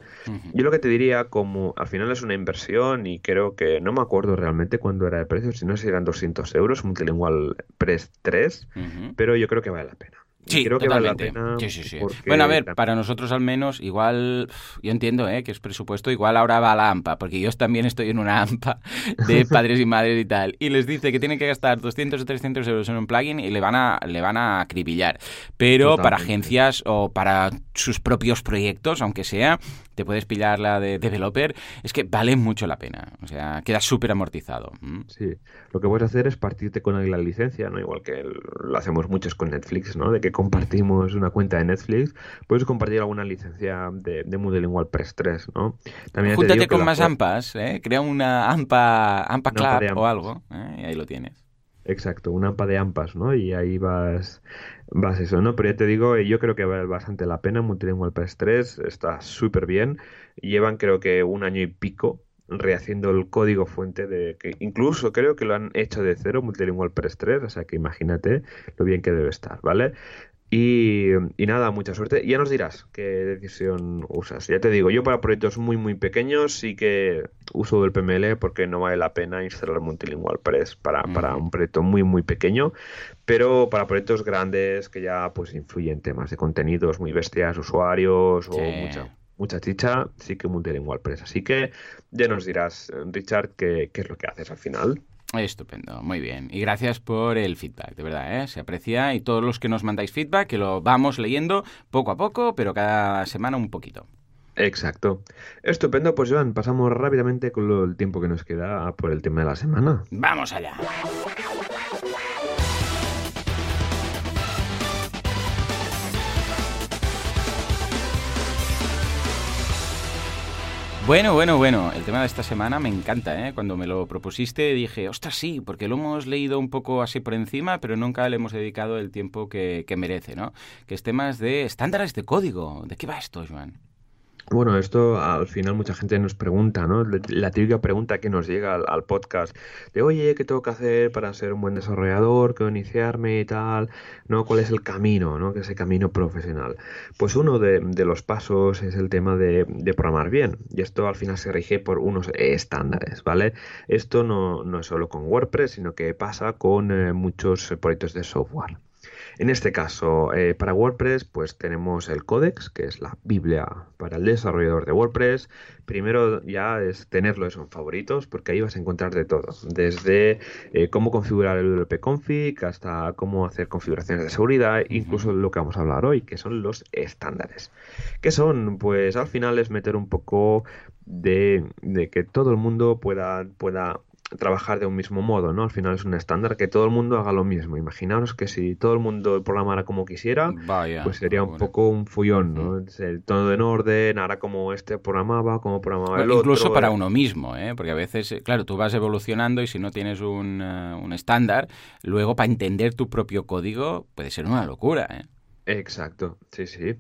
Yo lo que te diría, como al final es una inversión y creo que no me acuerdo realmente cuándo era el precio, si no si eran 200 euros, Multilingual Press 3, pero yo creo que vale la pena. Sí, creo que vale la pena. Sí, sí, sí. Bueno, a ver, para nosotros al menos, igual, yo entiendo ¿eh? que es presupuesto, igual ahora va a la AMPA, porque yo también estoy en una AMPA de padres y madres y tal, y les dice que tienen que gastar 200 o 300 euros en un plugin y le van a, le van a acribillar. Pero para agencias o para sus propios proyectos, aunque sea, te puedes pillar la de developer, es que vale mucho la pena. O sea, queda súper amortizado. Sí, lo que puedes hacer es partirte con la licencia, ¿no? Igual que lo hacemos muchos con Netflix, ¿no? De que compartimos una cuenta de Netflix, puedes compartir alguna licencia de, de Multilingual Press 3, ¿no? También Júntate con más AMPAs, ¿eh? Crea una AMPA, AMPA Club o algo, ¿eh? y ahí lo tienes. Exacto, una AMPA de AMPAs, ¿no? Y ahí vas vas eso, ¿no? Pero ya te digo, eh, yo creo que vale bastante la pena. Multilingual Press 3 está súper bien. Llevan creo que un año y pico rehaciendo el código fuente de que incluso creo que lo han hecho de cero Multilingual Press 3, o sea que imagínate lo bien que debe estar, ¿vale? Y, nada, mucha suerte. Ya nos dirás qué decisión usas. Ya te digo, yo para proyectos muy, muy pequeños sí que uso el PML porque no vale la pena instalar Multilingual Press para, para un proyecto muy, muy pequeño. Pero para proyectos grandes que ya pues influyen temas de contenidos muy bestias, usuarios o mucha, mucha chicha, sí que Multilingual Press. Así que ya nos dirás, Richard, qué, qué es lo que haces al final. Estupendo, muy bien. Y gracias por el feedback, de verdad, ¿eh? se aprecia. Y todos los que nos mandáis feedback, que lo vamos leyendo poco a poco, pero cada semana un poquito. Exacto. Estupendo, pues Joan, pasamos rápidamente con el tiempo que nos queda por el tema de la semana. Vamos allá. Bueno, bueno, bueno, el tema de esta semana me encanta, ¿eh? Cuando me lo propusiste dije, ostras, sí, porque lo hemos leído un poco así por encima, pero nunca le hemos dedicado el tiempo que, que merece, ¿no? Que es temas de estándares de código. ¿De qué va esto, Joan? Bueno, esto al final mucha gente nos pregunta, ¿no? La típica pregunta que nos llega al, podcast de, oye, ¿qué tengo que hacer para ser un buen desarrollador? ¿Qué iniciarme y tal? ¿No? ¿Cuál es el camino, ¿no? Que es el camino profesional. Pues uno de, los pasos es el tema de, programar bien. Y esto al final se rige por unos estándares, ¿vale? Esto no, no es solo con WordPress, sino que pasa con eh, muchos proyectos de software. En este caso, eh, para WordPress, pues tenemos el Codex, que es la Biblia para el desarrollador de WordPress. Primero ya es tenerlo eso en favoritos, porque ahí vas a encontrar de todo, desde eh, cómo configurar el WP config hasta cómo hacer configuraciones de seguridad, incluso lo que vamos a hablar hoy, que son los estándares. ¿Qué son? Pues al final es meter un poco de, de que todo el mundo pueda, pueda trabajar de un mismo modo, ¿no? Al final es un estándar que todo el mundo haga lo mismo. Imaginaros que si todo el mundo programara como quisiera, pues sería un poco un fullón, ¿no? Todo en orden, ahora como este programaba, como programaba el otro. Incluso para uno mismo, ¿eh? Porque a veces, eh, claro, tú vas evolucionando y si no tienes un, eh, un estándar, luego para entender tu propio código puede ser una locura, ¿eh? Exacto, sí, sí.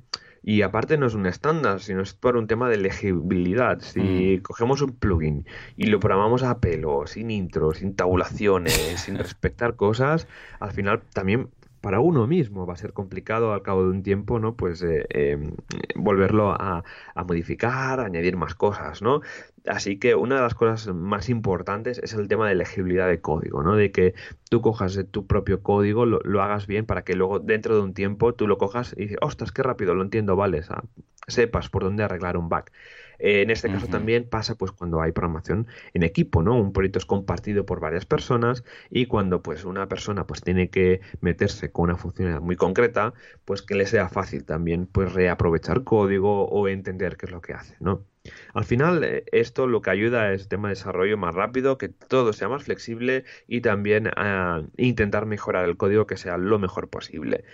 Y aparte no es un estándar, sino es por un tema de legibilidad. Si mm. cogemos un plugin y lo programamos a pelo, sin intro, sin tabulaciones, sin respetar cosas, al final también para uno mismo va a ser complicado al cabo de un tiempo, ¿no? Pues eh, em, volverlo a, a, modificar, añadir más cosas, ¿no? Así que una de las cosas más importantes es el tema de legibilidad de código, ¿no? De que tú cojas tu propio código, lo, hagas bien para que luego dentro de un tiempo tú lo cojas y dices, ostras, qué rápido, lo entiendo, vale, sepas por dónde arreglar un bug. Eh, en este caso también pasa pues cuando hay programación en equipo, ¿no? Un proyecto es compartido por varias personas y cuando pues una persona pues tiene que meterse con una funcionalidad muy concreta, pues que le sea fácil también pues reaprovechar código o entender qué es lo que hace, ¿no? Al final, eh, esto lo que ayuda es el tema de desarrollo más rápido, que todo sea más flexible y también a intentar mejorar el código que sea lo mejor posible.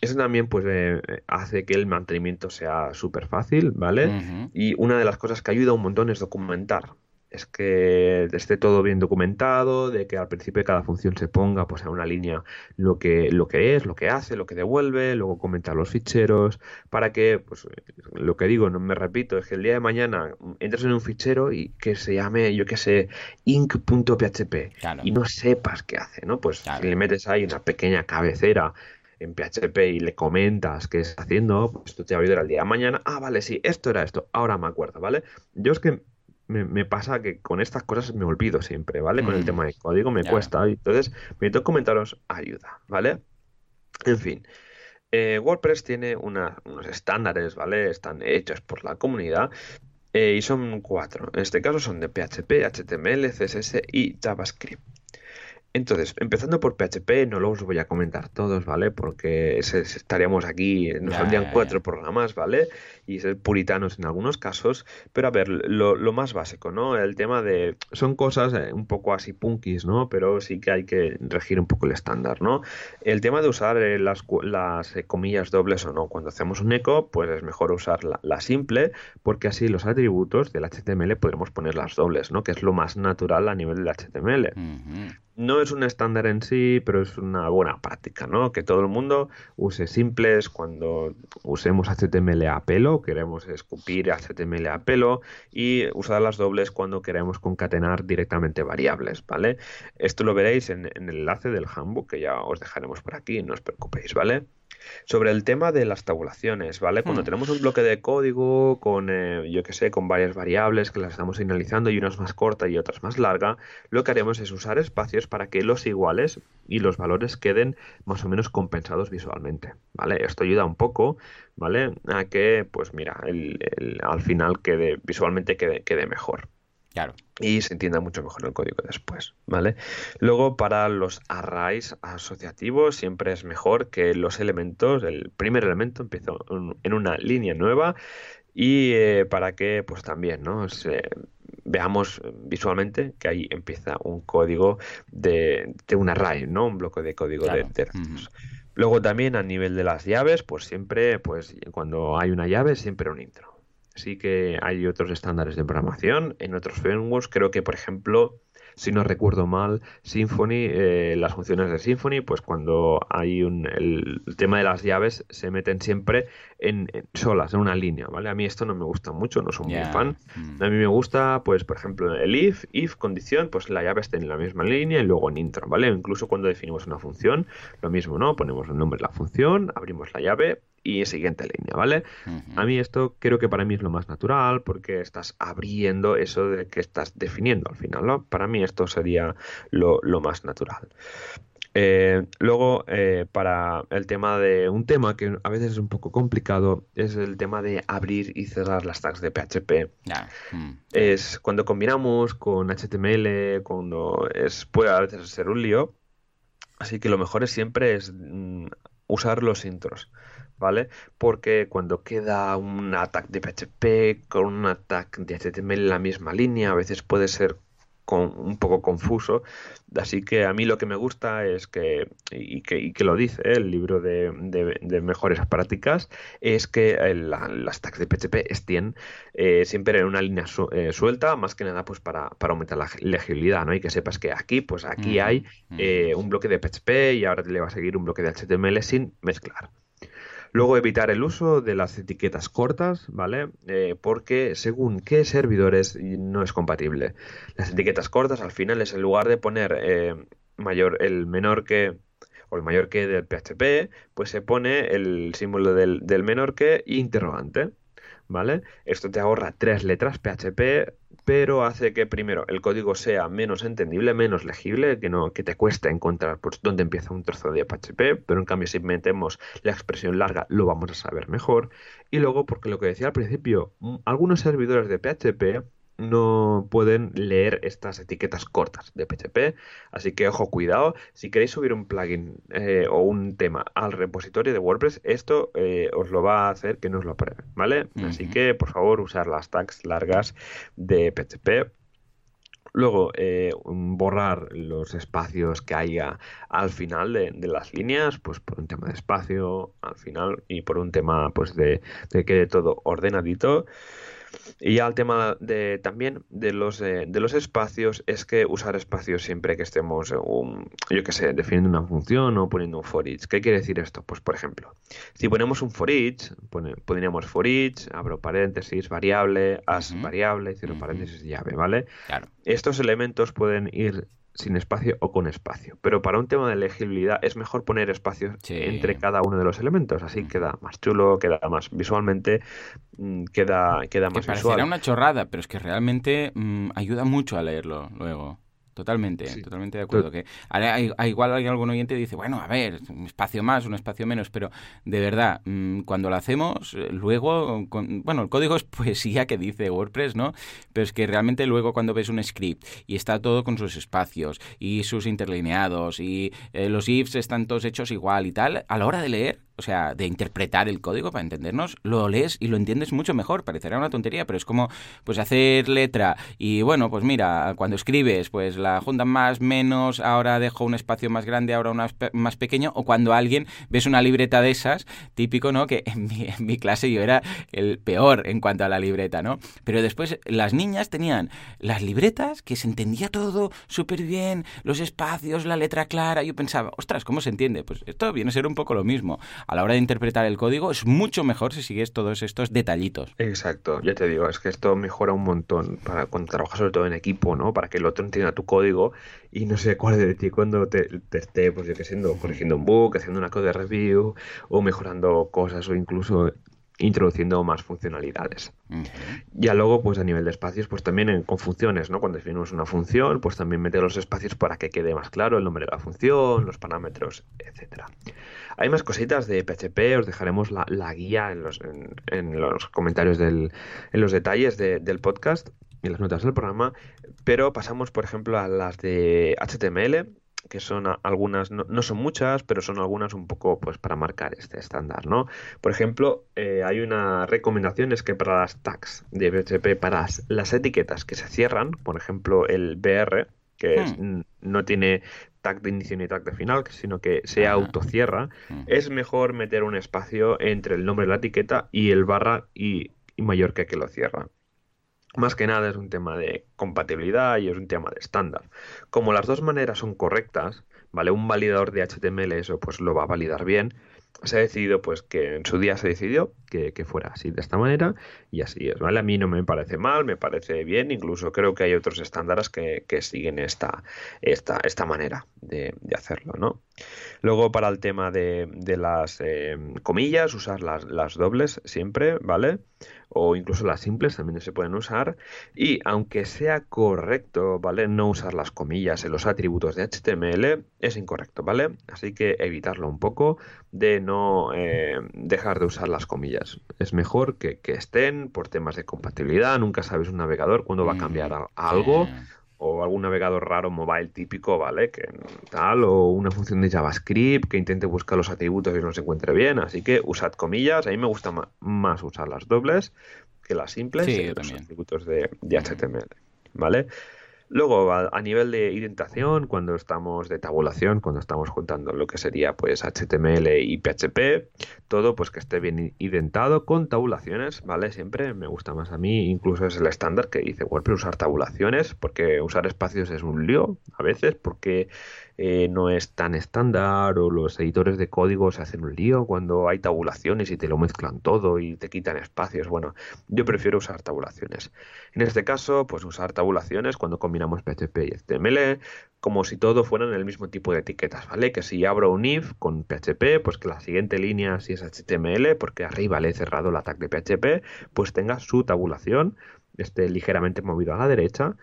Eso también pues eh, hace que el mantenimiento sea súper fácil, ¿vale? Y una de las cosas que ayuda un montón es documentar es que esté todo bien documentado, de que al principio de cada función se ponga pues en una línea lo que, lo que es, lo que hace, lo que devuelve, luego comentar los ficheros, para que, pues lo que digo, no me repito, es que el día de mañana entres en un fichero y que se llame, yo qué sé, inc.php y no sepas qué hace, ¿no? Pues si le metes ahí una pequeña cabecera en PHP y le comentas qué está haciendo, pues esto te va a ayudar al día de mañana. Ah, vale, sí, esto era esto, ahora me acuerdo, ¿vale? Yo es que me, pasa que con estas cosas me olvido siempre, ¿vale? Con el mm. tema de código me cuesta. Entonces, me necesito comentaros ayuda, ¿vale? En fin. Eh, WordPress tiene unos estándares, ¿vale? Están hechos por la comunidad eh, y son cuatro. En este caso son de PHP, HTML, CSS y JavaScript. Entonces, empezando por PHP, no los voy a comentar todos, ¿vale? Porque estaríamos aquí, nos saldrían cuatro programas, ¿vale? Y ser puritanos en algunos casos. Pero a ver, lo, más básico, ¿no? El tema de. Son cosas eh, un poco así punkis, ¿no? Pero sí que hay que regir un poco el estándar, ¿no? El tema de usar eh, las, las eh, comillas dobles o no. Cuando hacemos un eco, pues es mejor usar la, simple, porque así los atributos del HTML podremos poner las dobles, ¿no? Que es lo más natural a nivel del HTML. No es un estándar en sí, pero es una buena práctica, ¿no? Que todo el mundo use simples cuando usemos HTML a pelo, queremos escupir HTML a pelo, y usar las dobles cuando queremos concatenar directamente variables, ¿vale? Esto lo veréis en, en el enlace del handbook que ya os dejaremos por aquí, no os preocupéis, ¿vale? Sobre el tema de las tabulaciones, ¿vale? Cuando hmm. tenemos un bloque de código con, eh, yo qué sé, con varias variables que las estamos señalizando y unas más corta y otras más larga, lo que haremos es usar espacios para que los iguales y los valores queden más o menos compensados visualmente, ¿vale? Esto ayuda un poco, ¿vale? A que, pues mira, al final quede visualmente quede, quede mejor. Y se entienda mucho mejor el código después, ¿vale? Luego, para los arrays asociativos, siempre es mejor que los elementos, el primer elemento empiece en una línea nueva y eh, para que, pues también, ¿no? veamos visualmente que ahí empieza un código de, un array, ¿no? Un bloque de código de, de Luego también a nivel de las llaves, pues siempre, pues cuando hay una llave, siempre un intro sí que hay otros estándares de programación. En otros frameworks, creo que, por ejemplo, si no recuerdo mal, Symfony, eh, las funciones de Symfony, pues cuando hay un, el, tema de las llaves se meten siempre en, solas, en una línea, ¿vale? A mí esto no me gusta mucho, no soy muy fan. Mm. A mí me gusta, pues, por ejemplo, el if, if condición, pues la llave esté en la misma línea y luego en intro, ¿vale? Incluso cuando definimos una función, lo mismo, ¿no? Ponemos el nombre de la función, abrimos la llave y siguiente línea, ¿vale? A mí esto creo que para mí es lo más natural porque estás abriendo eso de que estás definiendo al final, ¿no? Para mí esto sería lo, más natural. Eh, luego, eh, para el tema de un tema que a veces es un poco complicado, es el tema de abrir y cerrar las tags de PHP. Mm. Es cuando combinamos con HTML, cuando es puede a veces ser un lío. Así que lo mejor es siempre es mm, usar los intros. ¿vale? Porque cuando queda un ataque de PHP con un ataque de HTML en la misma línea, a veces puede ser con, un poco confuso. Así que a mí lo que me gusta es que, y que, que lo dice el libro de, mejores prácticas, es que las tags de PHP estén eh, siempre en una línea eh, suelta, más que nada pues para, aumentar la legibilidad, ¿no? Y que sepas que aquí, pues aquí hay eh, un bloque de PHP y ahora le va a seguir un bloque de HTML sin mezclar. Luego evitar el uso de las etiquetas cortas, ¿vale? Eh, porque según qué servidores no es compatible. Las etiquetas cortas al final es en lugar de poner eh, mayor, el menor que o el mayor que del PHP, pues se pone el símbolo del, del menor que interrogante. ¿Vale? Esto te ahorra tres letras PHP pero hace que primero el código sea menos entendible, menos legible, que no que te cueste encontrar pues, dónde empieza un trozo de PHP, pero en cambio si metemos la expresión larga lo vamos a saber mejor. Y luego, porque lo que decía al principio, algunos servidores de PHP no pueden leer estas etiquetas cortas de PHP. Así que ojo, cuidado. Si queréis subir un plugin eh, o un tema al repositorio de WordPress, esto eh, os lo va a hacer que no os lo pruebe, ¿vale? Así que por favor usar las tags largas de PHP. Luego, eh, borrar los espacios que haya al final de, las líneas, pues por un tema de espacio al final y por un tema pues de, de que quede todo ordenadito. Y ya el tema de también de los eh, de los espacios es que usar espacios siempre que estemos un, yo que sé, definiendo una función o poniendo un for each. ¿Qué quiere decir esto? Pues por ejemplo, si ponemos un for each, pondríamos for each, abro paréntesis, variable, as variable, cierro paréntesis, llave, ¿vale? Claro. Estos elementos pueden ir sin espacio o con espacio. Pero para un tema de legibilidad es mejor poner espacios entre cada uno de los elementos. Así mm. queda más chulo, queda más visualmente, mm, queda, queda más que una chorrada, pero es que realmente mm, ayuda mucho a leerlo luego. Totalmente, totalmente de acuerdo. Que igual hay algún oyente que dice, bueno, a ver, un espacio más, un espacio menos, pero de verdad, mm, cuando lo hacemos, eh, luego, bueno, el código es poesía que dice WordPress, ¿no? Pero es que realmente luego cuando ves un script y está todo con sus espacios y sus interlineados y eh, los ifs están todos hechos igual y tal, a la hora de leer, o sea, de interpretar el código para entendernos, lo lees y lo entiendes mucho mejor. Parecerá una tontería, pero es como pues hacer letra y bueno, pues mira, cuando escribes, pues la juntan más, menos, ahora dejo un espacio más grande, ahora un más pequeño, o cuando alguien ves una libreta de esas, típico, ¿no? Que en mi, en mi clase yo era el peor en cuanto a la libreta, ¿no? Pero después las niñas tenían las libretas que se entendía todo súper bien, los espacios, la letra clara. Yo pensaba, ostras, ¿cómo se entiende? Pues esto viene a ser un poco lo mismo a la hora de interpretar el código es mucho mejor si sigues todos estos detallitos. Exacto, ya te digo, es que esto mejora un montón para cuando trabajas sobre todo en equipo, ¿no? Para que el otro entienda tu código y no se acuerde de ti cuando te, esté, pues yo que sé, corrigiendo un bug, haciendo una code review o mejorando cosas o incluso introduciendo más funcionalidades. Ya luego, pues a nivel de espacios, pues también con funciones, ¿no? Cuando definimos una función, pues también meter los espacios para que quede más claro el nombre de la función, los parámetros, etcétera. Hay más cositas de PHP, os dejaremos la, guía en los, en, los comentarios del, en los detalles del podcast y las notas del programa, pero pasamos, por ejemplo, a las de HTML, que son algunas, no, son muchas, pero son algunas un poco pues para marcar este estándar, ¿no? Por ejemplo, eh, hay una recomendación, es que para las tags de PHP, para las, etiquetas que se cierran, por ejemplo, el BR, que hmm. no tiene tag de inicio ni tag de final, sino que se autocierra, hmm. es mejor meter un espacio entre el nombre de la etiqueta y el barra y, y mayor que que lo cierra. Más que nada es un tema de compatibilidad y es un tema de estándar. Como las dos maneras son correctas, ¿vale? Un validador de HTML eso pues lo va a validar bien. Se ha decidido, pues que en su día se decidió que, fuera así, de esta manera, y así es, ¿vale? A mí no me parece mal, me parece bien, incluso creo que hay otros estándares que, siguen esta, esta, esta manera de, hacerlo, ¿no? Luego, para el tema de, las eh, comillas, usar las, las dobles siempre, ¿vale? o incluso las simples también se pueden usar y aunque sea correcto, ¿vale? No usar las comillas en los atributos de HTML es incorrecto, ¿vale? Así que evitarlo un poco de no eh, dejar de usar las comillas. Es mejor que, estén por temas de compatibilidad, nunca sabes un navegador cuándo va a cambiar mm, algo o algún navegador raro mobile típico, ¿vale? Que tal, o una función de JavaScript que intente buscar los atributos y no se encuentre bien. Así que usad comillas. A mí me gusta más usar las dobles que las simples sí, los atributos de, de HTML, ¿vale? Luego, a, nivel de indentación, cuando estamos de tabulación, cuando estamos juntando lo que sería pues HTML y PHP, todo pues que esté bien identado con tabulaciones, ¿vale? Siempre me gusta más a mí, incluso es el estándar que dice WordPress usar tabulaciones, porque usar espacios es un lío a veces, porque eh, no es tan estándar o los editores de código se hacen un lío cuando hay tabulaciones y te lo mezclan todo y te quitan espacios. Bueno, yo prefiero usar tabulaciones. En este caso, pues usar tabulaciones cuando combinamos PHP y HTML, como si todo fueran el mismo tipo de etiquetas, ¿vale? Que si abro un if con PHP, pues que la siguiente línea, si es HTML, porque arriba le he cerrado la tag de PHP, pues tenga su tabulación, esté ligeramente movido a la derecha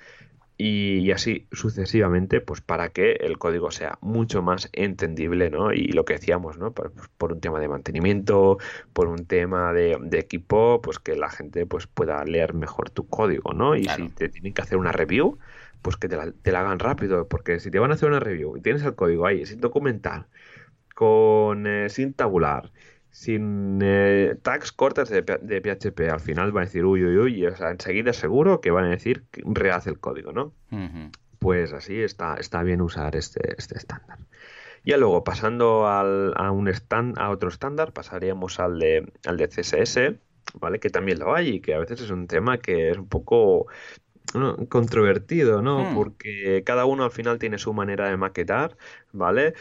y, así sucesivamente, pues para que el código sea mucho más entendible, ¿no? Y lo que decíamos, ¿no? Por, un tema de mantenimiento, por un tema de, equipo, pues que la gente pues pueda leer mejor tu código, ¿no? Y si te tienen que hacer una review, pues que te la, te la, hagan rápido, porque si te van a hacer una review y tienes el código ahí sin documentar, con eh, sin tabular, sin eh, tags cortas de, PHP, al final va a decir uy, uy, uy, o sea, enseguida seguro que van a decir rehace el código, ¿no? Pues así está, está bien usar este, este estándar. Ya luego, pasando al, a, un stand, a otro estándar, pasaríamos al de, al de CSS, ¿vale? Que también lo hay y que a veces es un tema que es un poco controvertido, ¿no? Hmm. Porque cada uno al final tiene su manera de maquetar, ¿vale?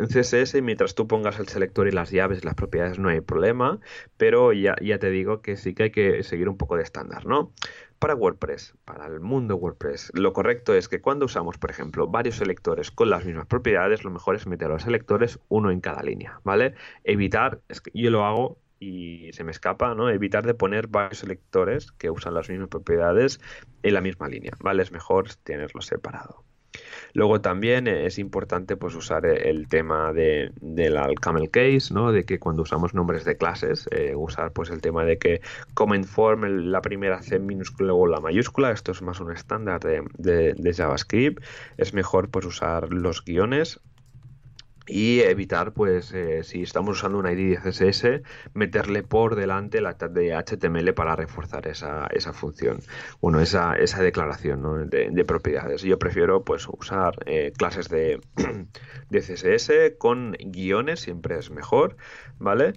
En CSS, mientras tú pongas el selector y las llaves y las propiedades, no hay problema, pero ya, ya te digo que sí que hay que seguir un poco de estándar, ¿no? Para WordPress, para el mundo WordPress, lo correcto es que cuando usamos, por ejemplo, varios selectores con las mismas propiedades, lo mejor es meter los selectores uno en cada línea, ¿vale? Evitar, es que yo lo hago y se me escapa, ¿no? Evitar de poner varios selectores que usan las mismas propiedades en la misma línea, ¿vale? Es mejor tenerlos separado. Luego también es importante pues usar el tema de, del camel case, ¿no? De que cuando usamos nombres de clases, eh, usar pues el tema de que comment form la primera C minúscula luego la mayúscula, esto es más un estándar de, de JavaScript, es mejor pues usar los guiones y evitar, pues, eh, si estamos usando una ID de CSS, meterle por delante la tag de HTML para reforzar esa, esa función, bueno, esa, esa declaración de, propiedades. Yo prefiero, pues, usar eh, clases de, de, CSS con guiones, siempre es mejor, ¿vale?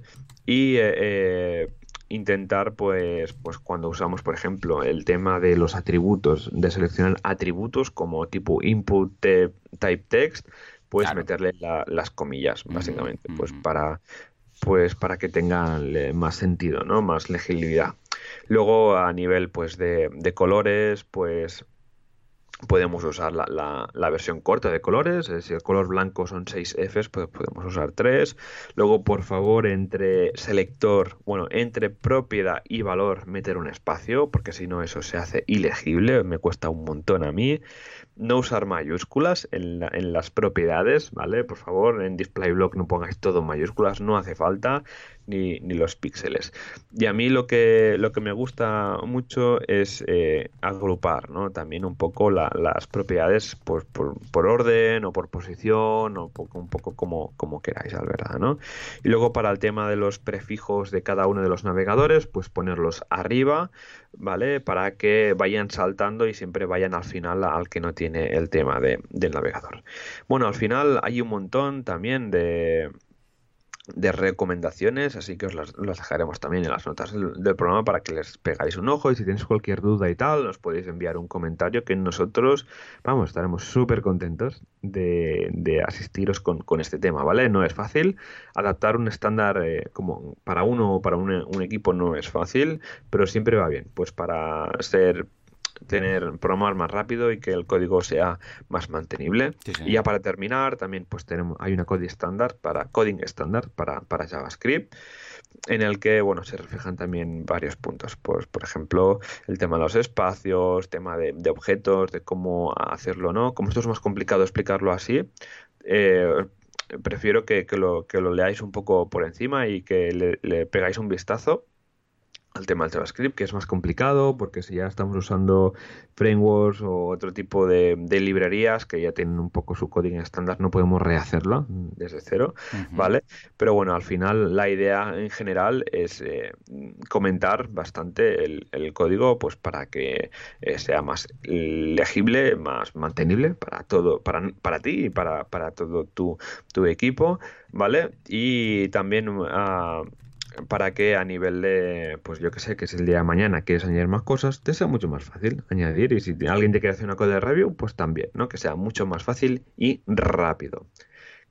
Y eh, intentar, pues, pues cuando usamos, por ejemplo, el tema de los atributos, de seleccionar atributos como tipo input type text, puedes meterle las comillas, básicamente, pues para pues para que tengan más sentido, ¿no? Más legibilidad. Luego a nivel pues de, de colores, pues podemos usar la, la, versión corta de colores, si el color blanco son 6 Fs, pues podemos usar 3. Luego, por favor, entre selector, bueno, entre propiedad y valor, meter un espacio, porque si no eso se hace ilegible, me cuesta un montón a mí no usar mayúsculas en, las propiedades, ¿vale? Por favor, en display block no pongáis todo mayúsculas, no hace falta ni, los píxeles. Y a mí lo que, lo que me gusta mucho es eh, agrupar. También un poco las propiedades por, por, orden o por posición o un poco como, como queráis, al verdad, ¿no? Y luego para el tema de los prefijos de cada uno de los navegadores, pues ponerlos arriba, ¿vale? Para que vayan saltando y siempre vayan al final al que no tiene el tema de, del navegador. Bueno, al final hay un montón también de, de recomendaciones, así que os las, dejaremos también en las notas del, programa para que les pegáis un ojo y si tenéis cualquier duda y tal, nos podéis enviar un comentario que nosotros, vamos, estaremos súper contentos de, asistiros con, este tema, ¿vale? No es fácil, adaptar un estándar eh, como para uno o para un equipo no es fácil, pero siempre va bien, pues para ser tener programar más rápido y que el código sea más mantenible. Y ya para terminar, también pues tenemos hay una coding estándar para coding estándar para, para JavaScript en el que bueno se reflejan también varios puntos. Pues por ejemplo el tema de los espacios tema de, objetos de cómo hacerlo no como esto es más complicado explicarlo así eh, prefiero que, lo, que lo leáis un poco por encima y que le, le pegáis un vistazo al tema del JavaScript, que es más complicado, porque si ya estamos usando frameworks o otro tipo de, librerías que ya tienen un poco su código estándar, no podemos rehacerlo desde cero, ¿vale? Pero bueno, al final la idea en general es eh, comentar bastante el, código, pues para que eh, sea más legible, más mantenible para todo, para, para ti y para, para todo tu, tu equipo, ¿vale? Y también uh, para que a nivel de, pues yo que sé, que es el día de mañana, quieres añadir más cosas, te sea mucho más fácil añadir. Y si alguien te quiere hacer una code de review, pues también, ¿no? Que sea mucho más fácil y rápido.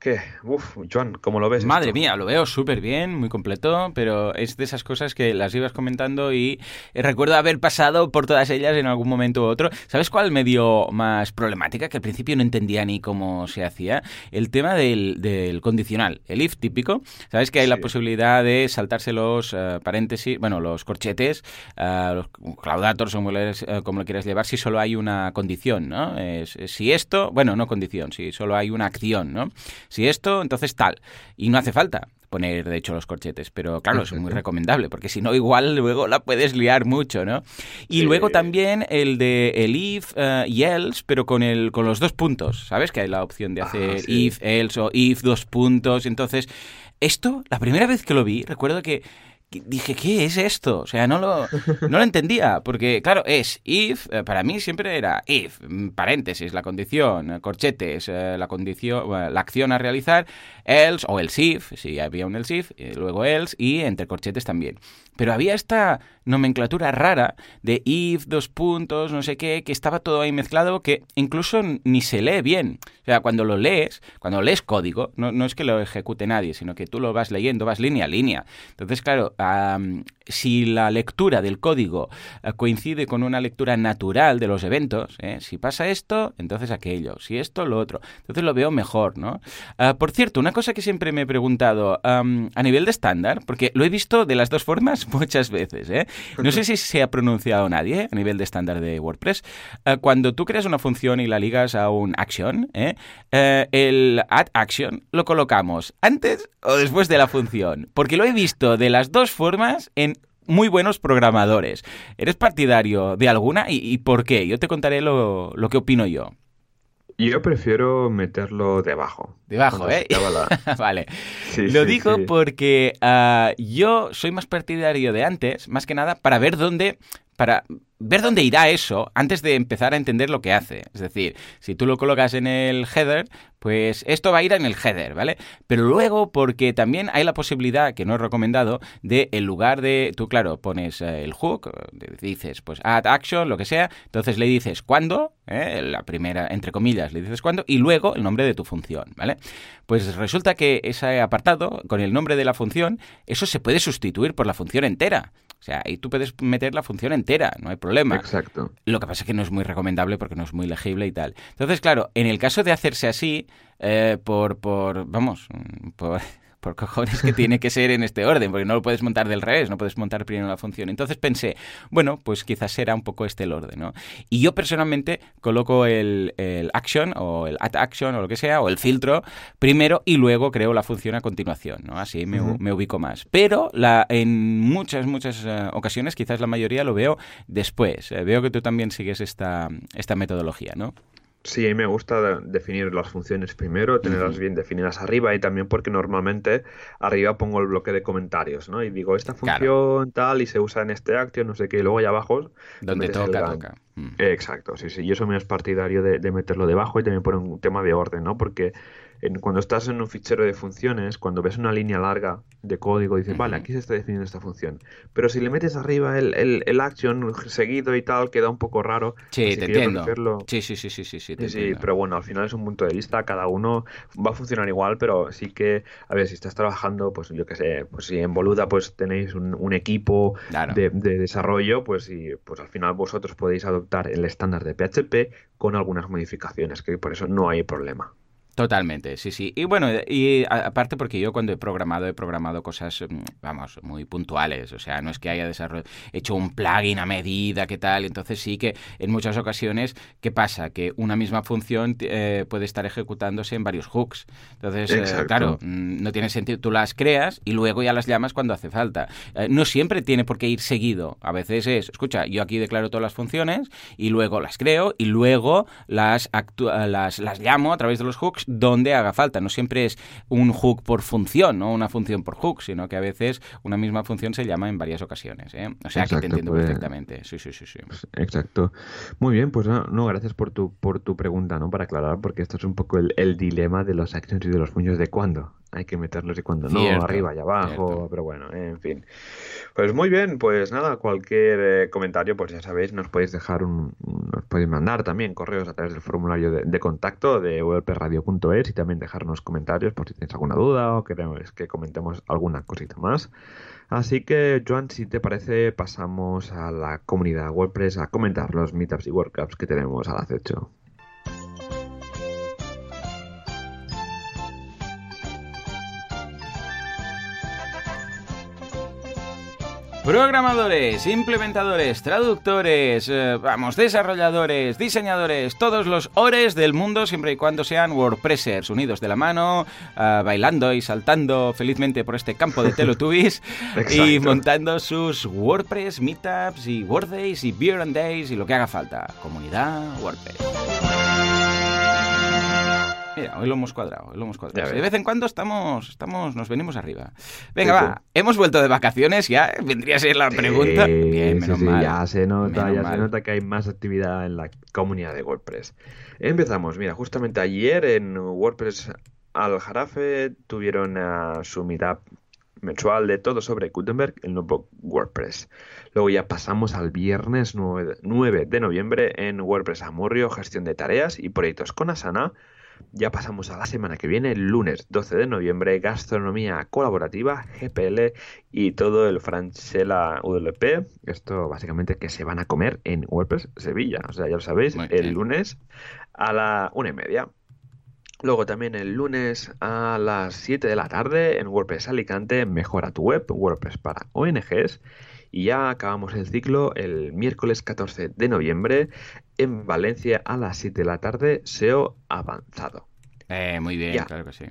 ¿Qué? Uf, Joan, ¿cómo lo ves? Madre mía, lo veo súper bien, muy completo, pero es de esas cosas que las ibas comentando y recuerdo haber pasado por todas ellas en algún momento u otro. ¿Sabes cuál me dio más problemática? Que al principio no entendía ni cómo se hacía. El tema del, condicional, el if típico. ¿Sabes que hay la posibilidad de saltarse los eh, paréntesis, bueno, los corchetes, uh, los claudators, como, eh, como lo quieras llevar, si solo hay una condición, ¿no? si esto, bueno, no condición, si solo hay una acción, ¿no? Si esto, entonces tal. Y no hace falta poner, de hecho, los corchetes. Pero claro, es muy recomendable, porque si no, igual luego la puedes liar mucho, ¿no? Y luego también el de el if eh, y else, pero con, el, con los dos puntos. ¿Sabes? Que hay la opción de ah, hacer if, else o if, dos puntos. Entonces, esto, la primera vez que lo vi, recuerdo que dije, ¿qué es esto? O sea, no lo, no lo entendía, porque claro, es if, eh, para mí siempre era if, mm, paréntesis, la condición, eh, corchetes, eh, la condición, la acción a realizar, else o el if, si había un else if, luego else y entre corchetes también. Pero había esta nomenclatura rara de if, dos puntos, no sé qué, que estaba todo ahí mezclado que incluso ni se lee bien. O sea, cuando lo lees, cuando lees código, no, no es que lo ejecute nadie, sino que tú lo vas leyendo, vas línea a línea. Entonces, claro, si la lectura del código eh, coincide con una lectura natural de los eventos, ¿eh? si pasa esto, entonces aquello, si esto, lo otro. Entonces lo veo mejor, ¿no? Ah, por cierto, una cosa que siempre me he preguntado, a nivel de estándar, porque lo he visto de las dos formas muchas veces, ¿eh? No sé si se ha pronunciado nadie a nivel de estándar de WordPress. Ah, cuando tú creas una función y la ligas a un action, el add action lo colocamos antes o después de la función, porque lo he visto de las dos formas en muy buenos programadores. ¿Eres partidario de alguna y, por qué? Yo te contaré lo, lo, que opino yo. Yo prefiero meterlo debajo. Debajo, ¿eh? vale. lo digo porque ah, yo soy más partidario de antes, más que nada, para ver dónde para ver dónde irá eso antes de empezar a entender lo que hace. Es decir, si tú lo colocas en el header, pues esto va a ir en el header, ¿vale? Pero luego, porque también hay la posibilidad, que no es recomendado, de en lugar de, tú claro, pones eh, el hook, dices, pues add action, lo que sea, entonces le dices cuándo, ¿eh? la primera, entre comillas, le dices cuándo, y luego el nombre de tu función, ¿vale? Pues resulta que ese apartado, con el nombre de la función, eso se puede sustituir por la función entera. O sea, ahí tú puedes meter la función entera, no hay problema. Exacto. Lo que pasa es que no es muy recomendable porque no es muy legible y tal. Entonces, claro, en el caso de hacerse así, eh, por, por, vamos, por, por cojones que tiene que ser en este orden, porque no lo puedes montar del revés, no puedes montar primero la función. Entonces pensé, bueno, pues quizás será un poco este el orden, ¿no? Y yo personalmente coloco el, action o el add action o lo que sea, o el filtro primero y luego creo la función a continuación, ¿no? Así me, ubico más. Pero la, en muchas, muchas eh, ocasiones, quizás la mayoría lo veo después. Eh, veo que tú también sigues esta, esta metodología, ¿no? Sí, a mí me gusta definir las funciones primero, tenerlas bien definidas arriba y también porque normalmente arriba pongo el bloque de comentarios, ¿no? Y digo, esta función tal y se usa en este acto, no sé qué, y luego allá abajo... Donde toca, toca. Exacto, sí, sí, yo soy más partidario de, meterlo debajo y también por un tema de orden, ¿no? Porque en, cuando estás en un fichero de funciones, cuando ves una línea larga de código, dices, vale, aquí se está definiendo esta función. Pero si le metes arriba el, el, el action seguido y tal, queda un poco raro. Sí, te entiendo. Sí, sí, sí, sí, sí, sí, sí, pero bueno, al final es un punto de vista, cada uno va a funcionar igual, pero sí que, a ver, si estás trabajando, pues yo qué sé, pues si en Boluda pues tenéis un, un equipo de, de, desarrollo, pues, y, pues al final vosotros podéis adoptar el estándar de PHP con algunas modificaciones, que por eso no hay problema. Totalmente, sí, sí. Y bueno, y aparte porque yo cuando he programado, he programado cosas, mm, vamos, muy puntuales. O sea, no es que haya hecho un plugin a medida, ¿qué tal? Entonces sí que en muchas ocasiones, ¿qué pasa? Que una misma función eh, puede estar ejecutándose en varios hooks. Entonces, eh, claro, mm, no tiene sentido. Tú las creas y luego ya las llamas cuando hace falta. Eh, no siempre tiene por qué ir seguido. A veces es, escucha, yo aquí declaro todas las funciones y luego las creo y luego las, las, las llamo a través de los hooks donde haga falta. No siempre es un hook por función, no una función por hook, sino que a veces una misma función se llama en varias ocasiones. ¿eh? O sea, que te entiendo pues, perfectamente. Sí, sí, sí, sí. Pues, exacto. Muy bien, pues no, gracias por tu, por tu pregunta, ¿no? Para aclarar, porque esto es un poco el, el dilema de los actions y de los puños de cuándo hay que meterlos y cuando no, arriba y abajo, pero bueno, en fin. Pues muy bien, pues nada, cualquier eh, comentario, pues ya sabéis, nos podéis dejar un, nos podéis mandar también correos a través del formulario de, contacto de wlpradio.es y también dejarnos comentarios por si tenéis alguna duda o queremos que comentemos alguna cosita más. Así que, Joan, si te parece, pasamos a la comunidad WordPress a comentar los meetups y workshops que tenemos al acecho. Programadores, implementadores, traductores, eh, vamos, desarrolladores, diseñadores, todos los ores del mundo, siempre y cuando sean WordPressers, unidos de la mano, eh, bailando y saltando felizmente por este campo de Teletubbies y montando sus WordPress, Meetups y WordDays y Beer and Days y lo que haga falta. Comunidad WordPress. Mira, hoy lo hemos cuadrado, lo hemos cuadrado. De vez en cuando estamos, estamos, nos venimos arriba. Venga, va, hemos vuelto de vacaciones, ya vendría a ser la pregunta. Bien, menos mal. Ya se nota, ya se nota que hay más actividad en la comunidad de WordPress. Empezamos, mira, justamente ayer en WordPress Al Jarafe tuvieron su meetup mensual de todo sobre Gutenberg, el nuevo WordPress. Luego ya pasamos al viernes 9, 9 de noviembre en WordPress Amurrio, gestión de tareas y proyectos con Asana ya pasamos a la semana que viene, el lunes 12 de noviembre, gastronomía colaborativa, GPL y todo el Franchella ULP. Esto básicamente que se van a comer en WordPress Sevilla. O sea, ya lo sabéis, el lunes a la una y media. Luego también el lunes a las 7 de la tarde en WordPress Alicante, mejora tu web, WordPress para ONGs. Y ya acabamos el ciclo el miércoles 14 de noviembre en Valencia a las 7 de la tarde, SEO avanzado. Eh, muy bien, claro que sí.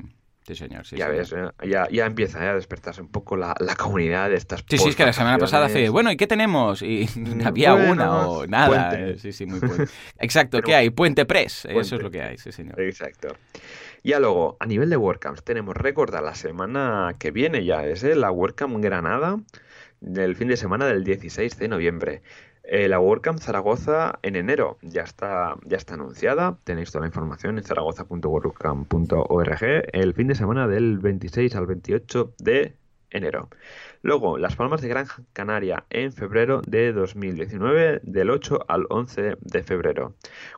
Sí, señor. ya ves, eh, ya, ya, empieza a despertarse un poco la, comunidad de estas Sí, sí, es que la semana pasada hace, bueno, ¿y qué tenemos? Y había una o nada. Eh, sí, sí, muy Exacto, ¿qué hay? Puente Press, eso es lo que hay, sí, señor. Exacto. Ya luego, a nivel de WordCamps, tenemos, recorda, la semana que viene ya es la WordCamp Granada, del fin de semana del 16 de noviembre. Eh, la WordCamp Zaragoza en enero ya está, ya está anunciada. Tenéis toda la información en zaragoza.wordcamp.org el fin de semana del 26 al 28 de enero. Luego, Las Palmas de Gran Canaria en febrero de 2019, del 8 al 11 de febrero.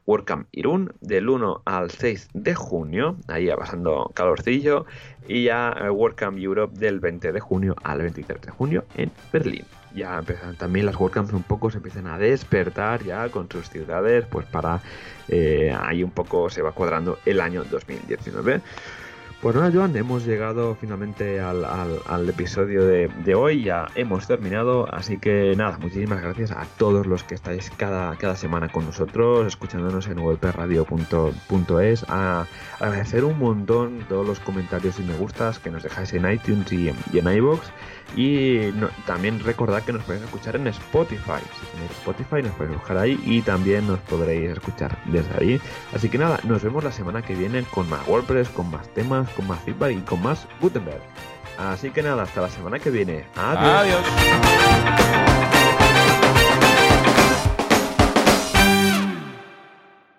WordCamp Irún del 1 al 6 de junio, ahí ya pasando calorcillo. Y ya eh, WordCamp Europe del 20 de junio al 23 de junio en Berlín. Ya empiezan también las WordCamps un poco, se empiezan a despertar ya con sus ciudades, pues para eh, ahí un poco se va cuadrando el año 2019. Pues nada, Joan, hemos llegado finalmente al, episodio de, hoy, ya hemos terminado, así que nada, muchísimas gracias a todos los que estáis cada, cada semana con nosotros, escuchándonos en wpradio.es, a agradecer un montón todos los comentarios y me gustas que nos dejáis en iTunes y en, y en iVoox. Y también recordad que nos podéis escuchar en Spotify. Tenéis Spotify nos podéis buscar ahí y también nos podréis escuchar desde ahí. Así que nada, nos vemos la semana que viene con más WordPress, con más temas, con más feedback y con más Gutenberg. Así que nada, hasta la semana que viene. Adiós. Adiós.